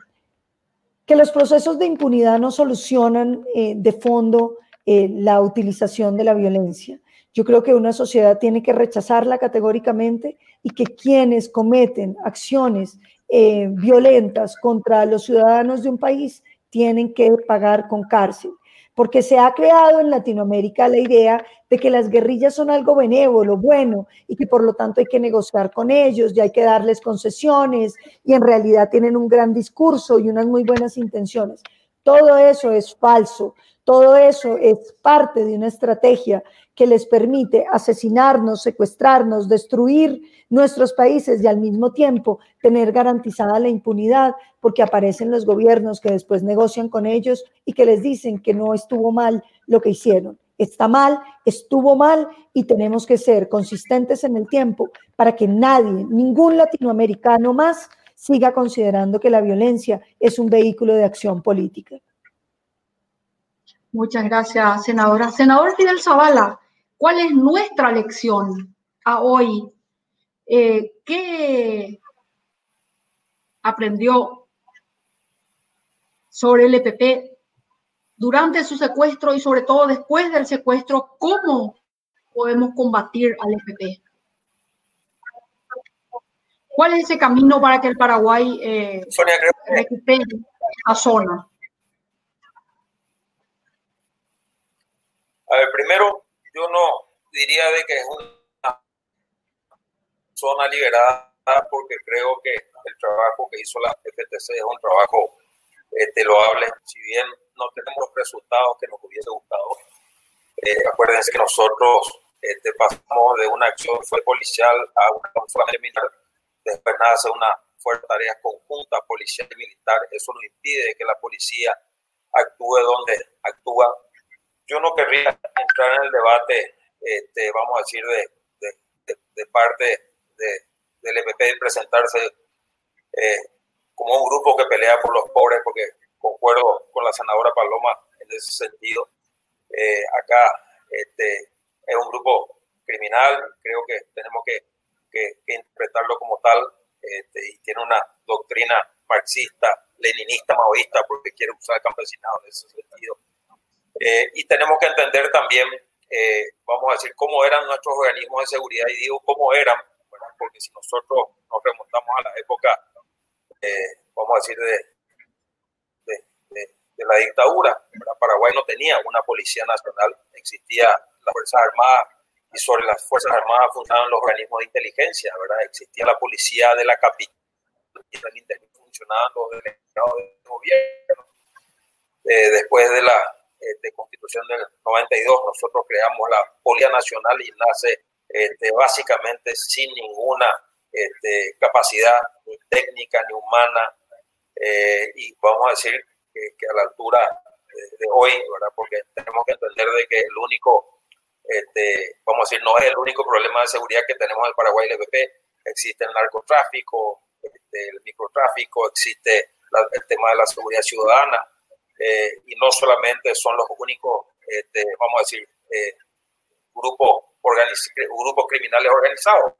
que los procesos de impunidad no solucionan eh, de fondo la utilización de la violencia. Yo creo que una sociedad tiene que rechazarla categóricamente y que quienes cometen acciones eh, violentas contra los ciudadanos de un país tienen que pagar con cárcel porque se ha creado en Latinoamérica la idea de que las guerrillas son algo benévolo, bueno, y que por lo tanto hay que negociar con ellos y hay que darles concesiones y en realidad tienen un gran discurso y unas muy buenas intenciones. Todo eso es falso, todo eso es parte de una estrategia que les permite asesinarnos, secuestrarnos, destruir nuestros países y al mismo tiempo tener garantizada la impunidad porque aparecen los gobiernos que después negocian con ellos y que les dicen que no estuvo mal lo que hicieron. Está mal, estuvo mal y tenemos que ser consistentes en el tiempo para que nadie, ningún latinoamericano más, siga considerando que la violencia es un vehículo de acción política. Muchas gracias, senadora. Senador Fidel Zavala, ¿cuál es nuestra lección a hoy? Eh, ¿Qué aprendió sobre el EPP durante su secuestro y sobre todo después del secuestro? ¿Cómo podemos combatir al EPP? ¿Cuál es ese camino para que el Paraguay eh, recupere a zona? A ver, primero, yo no diría de que es una zona liberada porque creo que el trabajo que hizo la FTC es un trabajo este, loable, si bien no tenemos los resultados que nos hubiese gustado. Eh, acuérdense que nosotros este, pasamos de una acción fue policial a una fuerza militar, después nace una fuerza tareas conjunta policial y militar. Eso no impide que la policía actúe donde actúa yo no querría entrar en el debate, este, vamos a decir, de, de, parte de, del EPP de presentarse eh, como un grupo que pelea por los pobres, porque concuerdo con la senadora Paloma en ese sentido. Eh, acá este, es un grupo criminal, creo que tenemos que, que, interpretarlo como tal, este, y tiene una doctrina marxista, leninista, maoísta, porque quiere usar el campesinado en ese sentido. Eh, y tenemos que entender también, eh, vamos a decir, cómo eran nuestros organismos de seguridad, y digo cómo eran, porque si nosotros nos remontamos a la época, eh, vamos a decir, de, de, de, la dictadura, Paraguay no tenía una policía nacional, existía las Fuerzas Armadas, y sobre las Fuerzas Armadas funcionaban los organismos de inteligencia, ¿verdad? Existía la policía de la capital, y funcionaban los delegados del gobierno. después de la este, constitución del 92, nosotros creamos la Policía Nacional y nace este, básicamente sin ninguna este, capacidad ni técnica ni humana eh, y vamos a decir que, a la altura de, hoy, ¿verdad? porque tenemos que entender de que el único, este, vamos a decir, no es el único problema de seguridad que tenemos en el Paraguay y el EPP, existe el narcotráfico, este, el microtráfico, existe el tema de la seguridad ciudadana, eh, y no solamente son los únicos, este, vamos a decir, eh, grupos, grupos criminales organizados.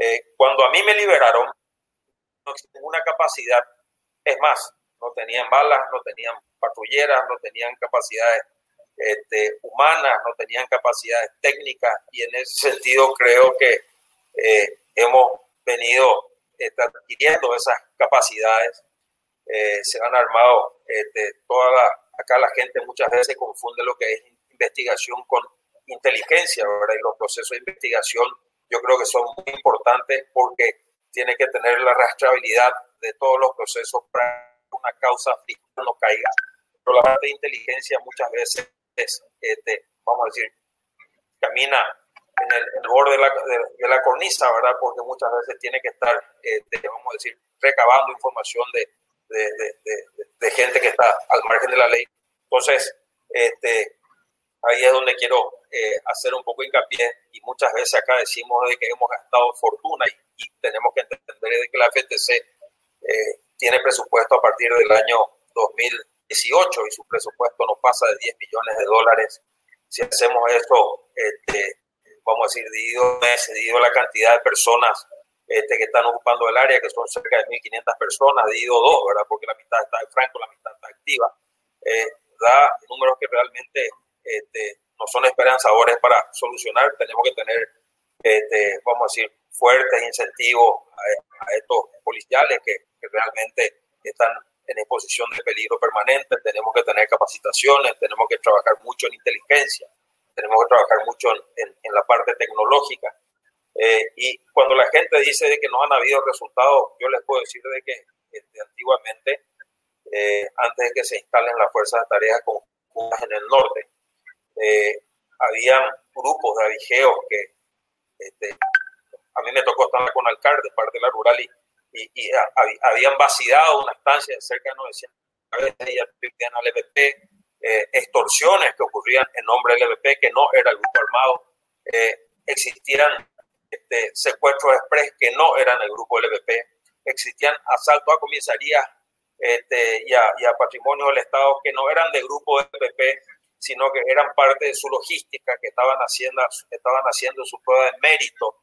Eh, cuando a mí me liberaron, no tenían una capacidad, es más, no tenían balas, no tenían patrulleras, no tenían capacidades este, humanas, no tenían capacidades técnicas y en ese sentido creo que hemos venido este, adquiriendo esas capacidades eh, se han armado este, toda acá la gente muchas veces confunde lo que es investigación con inteligencia, ¿verdad? Y los procesos de investigación yo creo que son muy importantes porque tiene que tener la rastreabilidad de todos los procesos para que una causa no caiga. Pero la parte de inteligencia muchas veces es, este, vamos a decir, camina en el, borde de la, de, la, cornisa, ¿verdad? Porque muchas veces tiene que estar, este, vamos a decir, recabando información de, de, gente que está al margen de la ley. Entonces, este, ahí es donde quiero eh, hacer un poco hincapié y muchas veces acá decimos de que hemos gastado fortuna y, tenemos que entender de que la FTC eh, tiene presupuesto a partir del año 2018 y su presupuesto no pasa de 10 millones de dólares. Si hacemos esto, este, vamos a decir, dividido, dividido la cantidad de personas este, que están ocupando el área, que son cerca de 1.500 personas, dividido dos, ¿verdad? Porque la mitad está en franco, la mitad está activa. Eh, da números que realmente este, no son esperanzadores para solucionar. Tenemos que tener este, vamos a decir, fuertes incentivos a, estos policiales que, realmente están en exposición de peligro permanente. Tenemos que tener capacitaciones, tenemos que trabajar mucho en inteligencia, tenemos que trabajar mucho en, en, la parte tecnológica. Eh, y cuando la gente dice de que no han habido resultados, yo les puedo decir de que este, antiguamente, eh, antes de que se instalen las fuerzas de tareas conjuntas en el norte, eh, habían grupos de avigeos que este, a mí me tocó estar con alcalde, parte de la rural, y, y, habían vaciado una estancia de cerca de 900 veces al EVP, eh, extorsiones que ocurrían en nombre del EVP, que no era el grupo armado, eh, existían este, secuestros express que no eran el grupo EVP, existían asaltos a comisarías este, y, a, y, a, patrimonio del Estado que no eran de grupo EVP, sino que eran parte de su logística, que estaban haciendo, estaban haciendo su prueba de mérito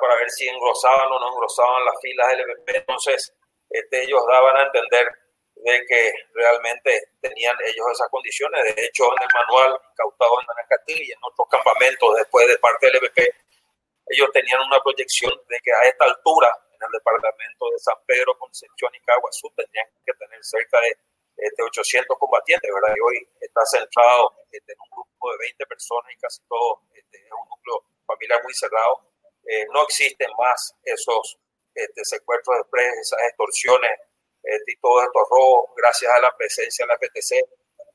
para ver si engrosaban o no engrosaban las filas del EVP. Entonces, este, ellos daban a entender de que realmente tenían ellos esas condiciones. De hecho, en el manual incautado en Anacatil y en otros campamentos después de parte del EVP, ellos tenían una proyección de que a esta altura, en el departamento de San Pedro, Concepción y Caguazú, tendrían que tener cerca de, 800 combatientes, ¿verdad? Y hoy está centrado este, en un grupo de 20 personas y casi todo este, es un núcleo familiar muy cerrado eh, no existen más esos este, secuestros de express, esas extorsiones este, y todos estos robos, gracias a la presencia de la PTC.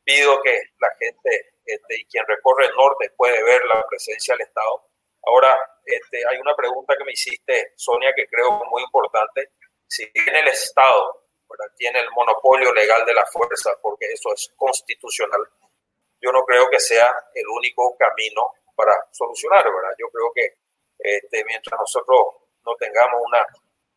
Pido que la gente este, y quien recorre el norte puede ver la presencia del Estado. Ahora, este, hay una pregunta que me hiciste, Sonia, que creo muy importante. Si bien el Estado tiene el monopolio legal de la fuerza, porque eso es constitucional, yo no creo que sea el único camino para solucionar, ¿verdad? Yo creo que este, mientras nosotros no tengamos una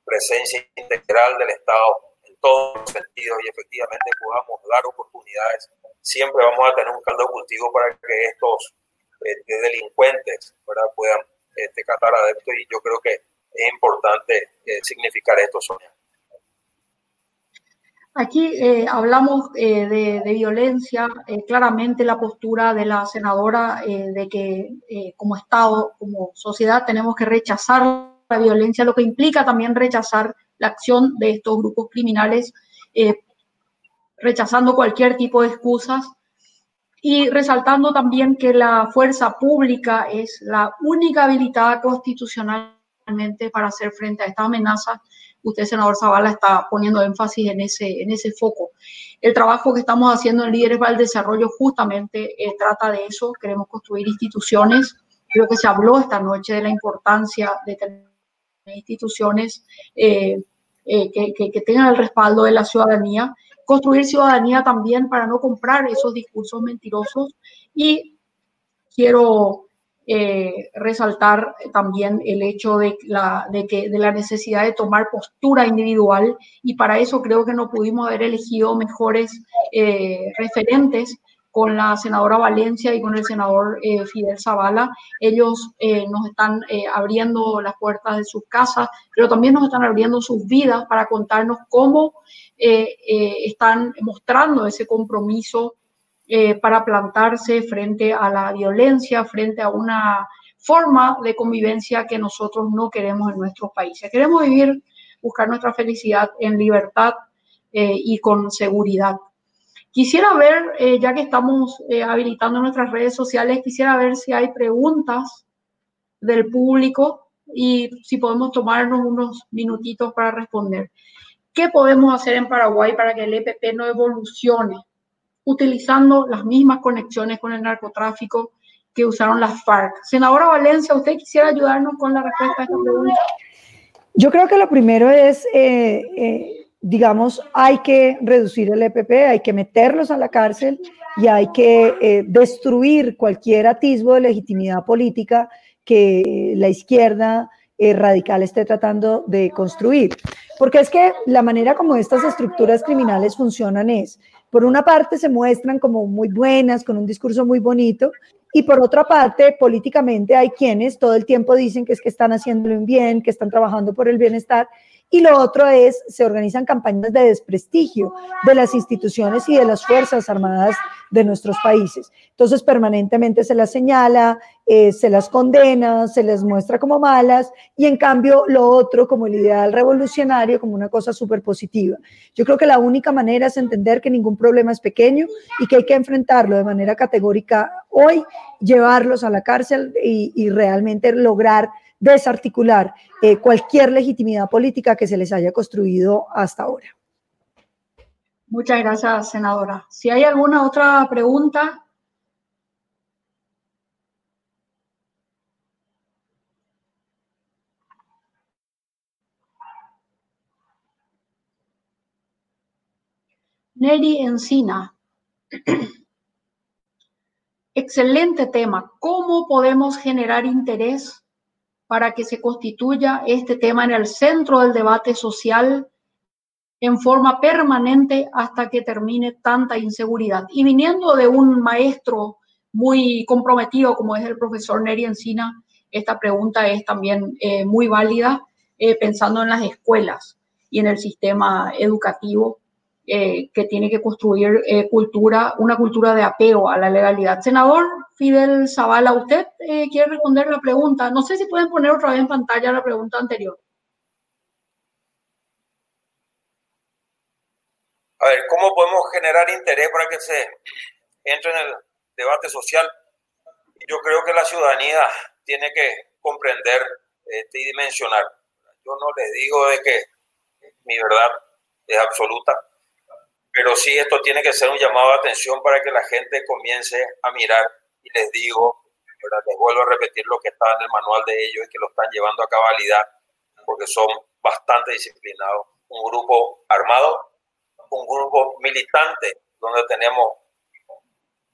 presencia integral del Estado en todos los sentidos y efectivamente podamos dar oportunidades, siempre vamos a tener un caldo de cultivo para que estos este, delincuentes puedan este, catar adeptos y yo creo que es importante eh, significar esto, Sonia. Aquí eh, hablamos eh, de, violencia, eh, claramente la postura de la senadora de que como Estado, como sociedad, tenemos que rechazar la violencia, lo que implica también rechazar la acción de estos grupos criminales, rechazando cualquier tipo de excusas y resaltando también que la fuerza pública es la única habilitada constitucionalmente para hacer frente a esta amenaza usted, senador Zavala, está poniendo énfasis en ese, en ese foco. El trabajo que estamos haciendo en Líderes para el Desarrollo justamente eh, trata de eso. Queremos construir instituciones. Creo que se habló esta noche de la importancia de tener instituciones eh, eh, que, que tengan el respaldo de la ciudadanía. Construir ciudadanía también para no comprar esos discursos mentirosos. Y quiero eh, resaltar también el hecho de la, de, que, de la necesidad de tomar postura individual y para eso creo que no pudimos haber elegido mejores eh, referentes con la senadora Valencia y con el senador eh, Fidel Zavala. Ellos nos están abriendo las puertas de sus casas, pero también nos están abriendo sus vidas para contarnos cómo están mostrando ese compromiso eh, para plantarse frente a la violencia, frente a una forma de convivencia que nosotros no queremos en nuestros países. Queremos vivir, buscar nuestra felicidad en libertad eh, y con seguridad. Quisiera ver, eh, ya que estamos habilitando nuestras redes sociales, quisiera ver si hay preguntas del público y si podemos tomarnos unos minutitos para responder. ¿Qué podemos hacer en Paraguay para que el EPP no evolucione utilizando las mismas conexiones con el narcotráfico que usaron las FARC. Senadora Valencia, ¿usted quisiera ayudarnos con la respuesta a esta pregunta? Yo creo que lo primero es, eh, eh, digamos, hay que reducir el EPP, hay que meterlos a la cárcel y hay que eh, destruir cualquier atisbo de legitimidad política que la izquierda radical esté tratando de construir. Porque es que la manera como estas estructuras criminales funcionan es, por una parte se muestran como muy buenas, con un discurso muy bonito, y por otra parte, políticamente hay quienes todo el tiempo dicen que es que están haciéndolo bien, que están trabajando por el bienestar, Y lo otro es, se organizan campañas de desprestigio de las instituciones y de las Fuerzas Armadas de nuestros países. Entonces, permanentemente se las señala, eh, se las condena, se les muestra como malas y en cambio lo otro como el ideal revolucionario, como una cosa súper positiva. Yo creo que la única manera es entender que ningún problema es pequeño y que hay que enfrentarlo de manera categórica hoy, llevarlos a la cárcel y, realmente lograr desarticular eh, cualquier legitimidad política que se les haya construido hasta ahora. Muchas gracias, senadora. Si hay alguna otra pregunta. Neri Encina. Excelente tema. ¿Cómo podemos generar interés para que se constituya este tema en el centro del debate social en forma permanente hasta que termine tanta inseguridad. Y viniendo de un maestro muy comprometido como es el profesor Neri Encina, esta pregunta es también eh, muy válida eh, pensando en las escuelas y en el sistema educativo eh, que tiene que construir cultura, una cultura de apego a la legalidad. Senador Fidel Zavala, usted quiere responder la pregunta. No sé si pueden poner otra vez en pantalla la pregunta anterior. A ver, ¿cómo podemos generar interés para que se entre en el debate social? Yo creo que la ciudadanía tiene que comprender este, y dimensionar. Yo no les digo de que mi verdad es absoluta, pero sí esto tiene que ser un llamado de atención para que la gente comience a mirar y les digo, les vuelvo a repetir lo que está en el manual de ellos y que lo están llevando a cabalidad porque son bastante disciplinados. Un grupo armado un grupo militante donde tenemos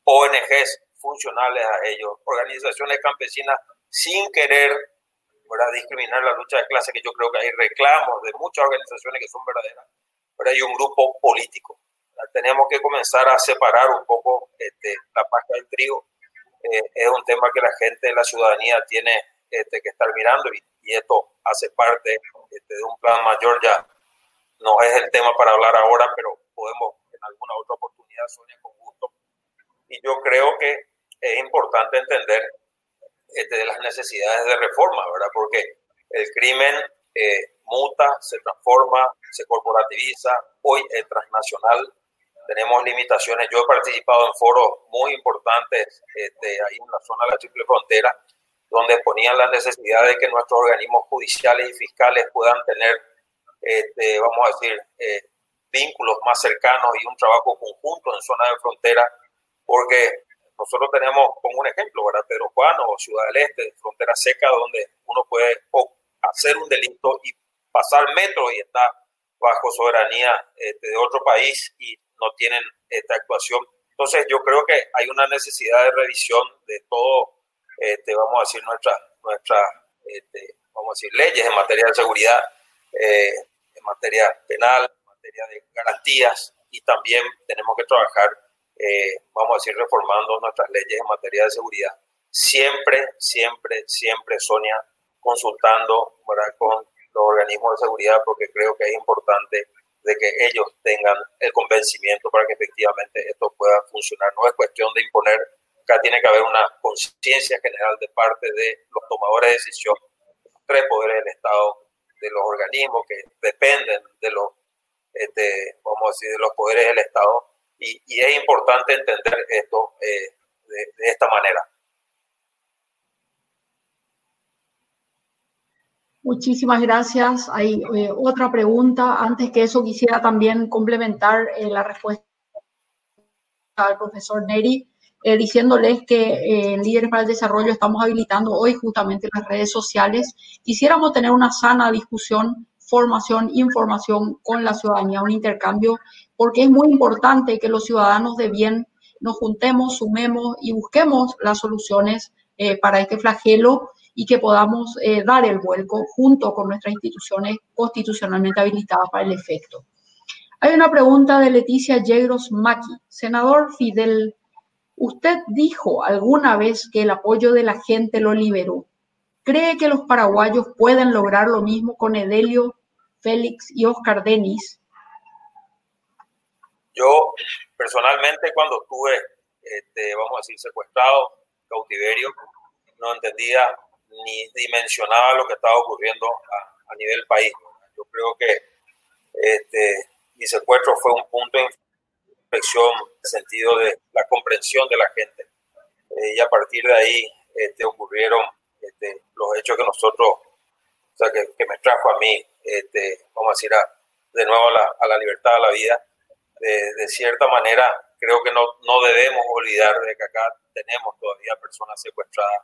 ONGs funcionales a ellos, organizaciones campesinas sin querer discriminar la lucha de clase, que yo creo que hay reclamos de muchas organizaciones que son verdaderas, pero hay un grupo político. Tenemos que comenzar a separar un poco este, la pasta del trigo. Eh, es un tema que la gente, la ciudadanía tiene este, que estar mirando y, esto hace parte este, de un plan mayor ya no es el tema para hablar ahora, pero podemos en alguna otra oportunidad, Sonia, con gusto. Y yo creo que es importante entender este, de las necesidades de reforma, ¿verdad? Porque el crimen eh, muta, se transforma, se corporativiza, hoy es transnacional, tenemos limitaciones. Yo he participado en foros muy importantes este, ahí en la zona de la triple frontera, donde ponían la necesidad de que nuestros organismos judiciales y fiscales puedan tener este, vamos a decir, eh, vínculos más cercanos y un trabajo conjunto en zona de frontera, porque nosotros tenemos, como un ejemplo, ¿verdad? Pedro Juan o Ciudad del Este, frontera seca, donde uno puede hacer un delito y pasar metros y está bajo soberanía este, de otro país y no tienen esta actuación. Entonces yo creo que hay una necesidad de revisión de todo, este, vamos a decir, nuestras nuestra, este, vamos a decir, leyes en materia de seguridad. Eh, en materia penal, en materia de garantías y también tenemos que trabajar, eh, vamos a decir, reformando nuestras leyes en materia de seguridad. Siempre, siempre, siempre, Sonia, consultando con los organismos de seguridad porque creo que es importante de que ellos tengan el convencimiento para que efectivamente esto pueda funcionar. No es cuestión de imponer, acá tiene que haber una conciencia general de parte de los tomadores de decisión, tres poderes del Estado, de los organismos que dependen de los, este, decir, de los poderes del Estado. Y, es importante entender esto eh, de, esta manera. Muchísimas gracias. Hay eh, otra pregunta. Antes que eso, quisiera también complementar eh, la respuesta al profesor Neri. Eh, diciéndoles que en Líderes para el Desarrollo estamos habilitando hoy justamente las redes sociales. Quisiéramos tener una sana discusión, formación, información con la ciudadanía, un intercambio, porque es muy importante que los ciudadanos de bien nos juntemos, sumemos y busquemos las soluciones para este flagelo y que podamos dar el vuelco junto con nuestras instituciones constitucionalmente habilitadas para el efecto. Hay una pregunta de Leticia Yegros Maki. Senador Fidel Usted dijo alguna vez que el apoyo de la gente lo liberó. ¿Cree que los paraguayos pueden lograr lo mismo con Edelio Félix y Oscar Denis. Yo personalmente cuando estuve, este, vamos a decir, secuestrado, cautiverio, no entendía ni dimensionaba lo que estaba ocurriendo a, nivel país. Yo creo que este, mi secuestro fue un punto de inflexión en el sentido de la comprensión de la gente. Eh, y a partir de ahí este, ocurrieron este, los hechos que nosotros, o sea, que, me trajo a mí, este, vamos a decir, de nuevo a la, libertad, a la vida. De, cierta manera, creo que no, no debemos olvidar de que acá tenemos todavía personas secuestradas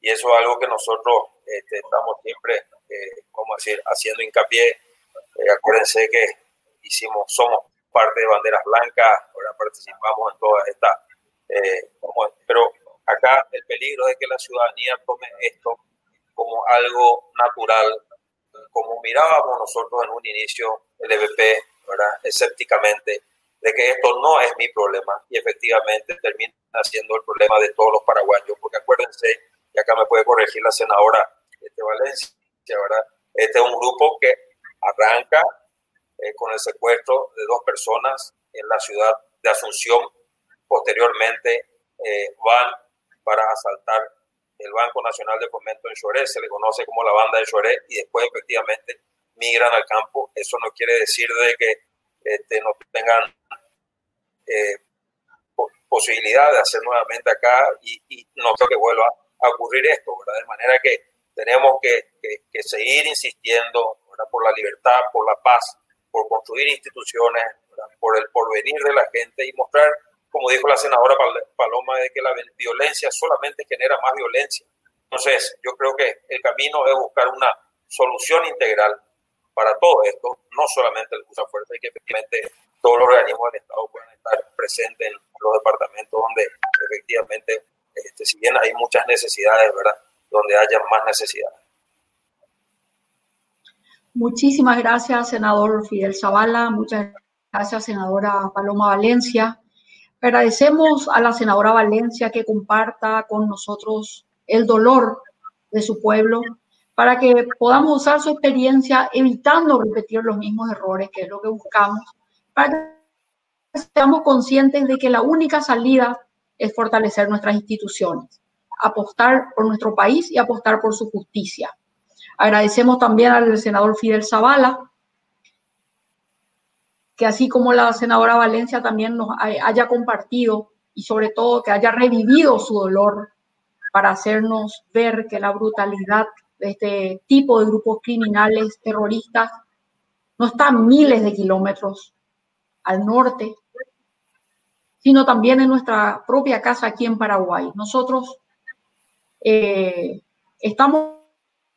y eso es algo que nosotros este, estamos siempre, eh, a decir, haciendo hincapié. Eh, acuérdense que hicimos, somos parte de Banderas Blancas, ahora participamos en todas estas, eh, pero acá el peligro es que la ciudadanía tome esto como algo natural, como mirábamos nosotros en un inicio el EVP, ¿verdad? escépticamente, de que esto no es mi problema y efectivamente termina siendo el problema de todos los paraguayos, porque acuérdense, y acá me puede corregir la senadora este, Valencia, ¿verdad? Este es un grupo que arranca eh, con el secuestro de dos personas en la ciudad de Asunción, posteriormente eh, van para asaltar el Banco Nacional de Fomento en Choré, se le conoce como la banda de Choré, y después efectivamente migran al campo. Eso no quiere decir de que este, no tengan eh, posibilidad de hacer nuevamente acá y, no creo que vuelva a ocurrir esto, ¿verdad? De manera que tenemos que, que, seguir insistiendo por la libertad, por la paz, por construir instituciones, por el porvenir de la gente y mostrar, como dijo la senadora Paloma, de que la violencia solamente genera más violencia. Entonces, yo creo que el camino es buscar una solución integral para todo esto, no solamente el uso fuerza, y que efectivamente todos los organismos del Estado puedan estar presentes en los departamentos donde efectivamente, este, si bien hay muchas necesidades, ¿verdad? Donde haya más necesidades. Muchísimas gracias, senador Fidel Zavala. Muchas gracias, senadora Paloma Valencia. Agradecemos a la senadora Valencia que comparta con nosotros el dolor de su pueblo para que podamos usar su experiencia evitando repetir los mismos errores, que es lo que buscamos, para que seamos conscientes de que la única salida es fortalecer nuestras instituciones, apostar por nuestro país y apostar por su justicia. Agradecemos también al senador Fidel Zavala, que así como la senadora Valencia también nos haya compartido y sobre todo que haya revivido su dolor para hacernos ver que la brutalidad de este tipo de grupos criminales terroristas no está miles de kilómetros al norte, sino también en nuestra propia casa aquí en Paraguay. Nosotros eh, estamos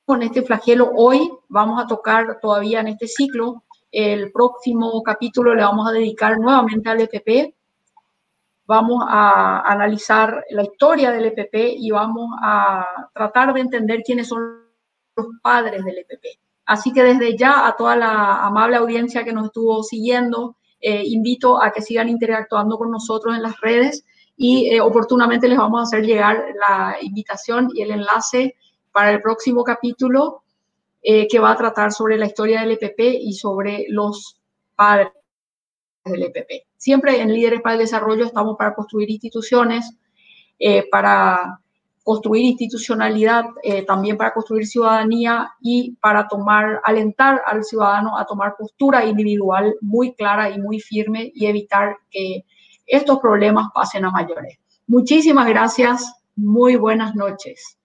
con este flagelo hoy, vamos a tocar todavía en este ciclo, el próximo capítulo le vamos a dedicar nuevamente al EPP, vamos a analizar la historia del EPP y vamos a tratar de entender quiénes son los padres del EPP. Así que desde ya a toda la amable audiencia que nos estuvo siguiendo, eh, invito a que sigan interactuando con nosotros en las redes y eh, oportunamente les vamos a hacer llegar la invitación y el enlace para el próximo capítulo eh, que va a tratar sobre la historia del EPP y sobre los padres del EPP. Siempre en Líderes para el Desarrollo estamos para construir instituciones, para construir institucionalidad, eh, también para construir ciudadanía y para tomar, alentar al ciudadano a tomar postura individual muy clara y muy firme y evitar que estos problemas pasen a mayores. Muchísimas gracias, muy buenas noches.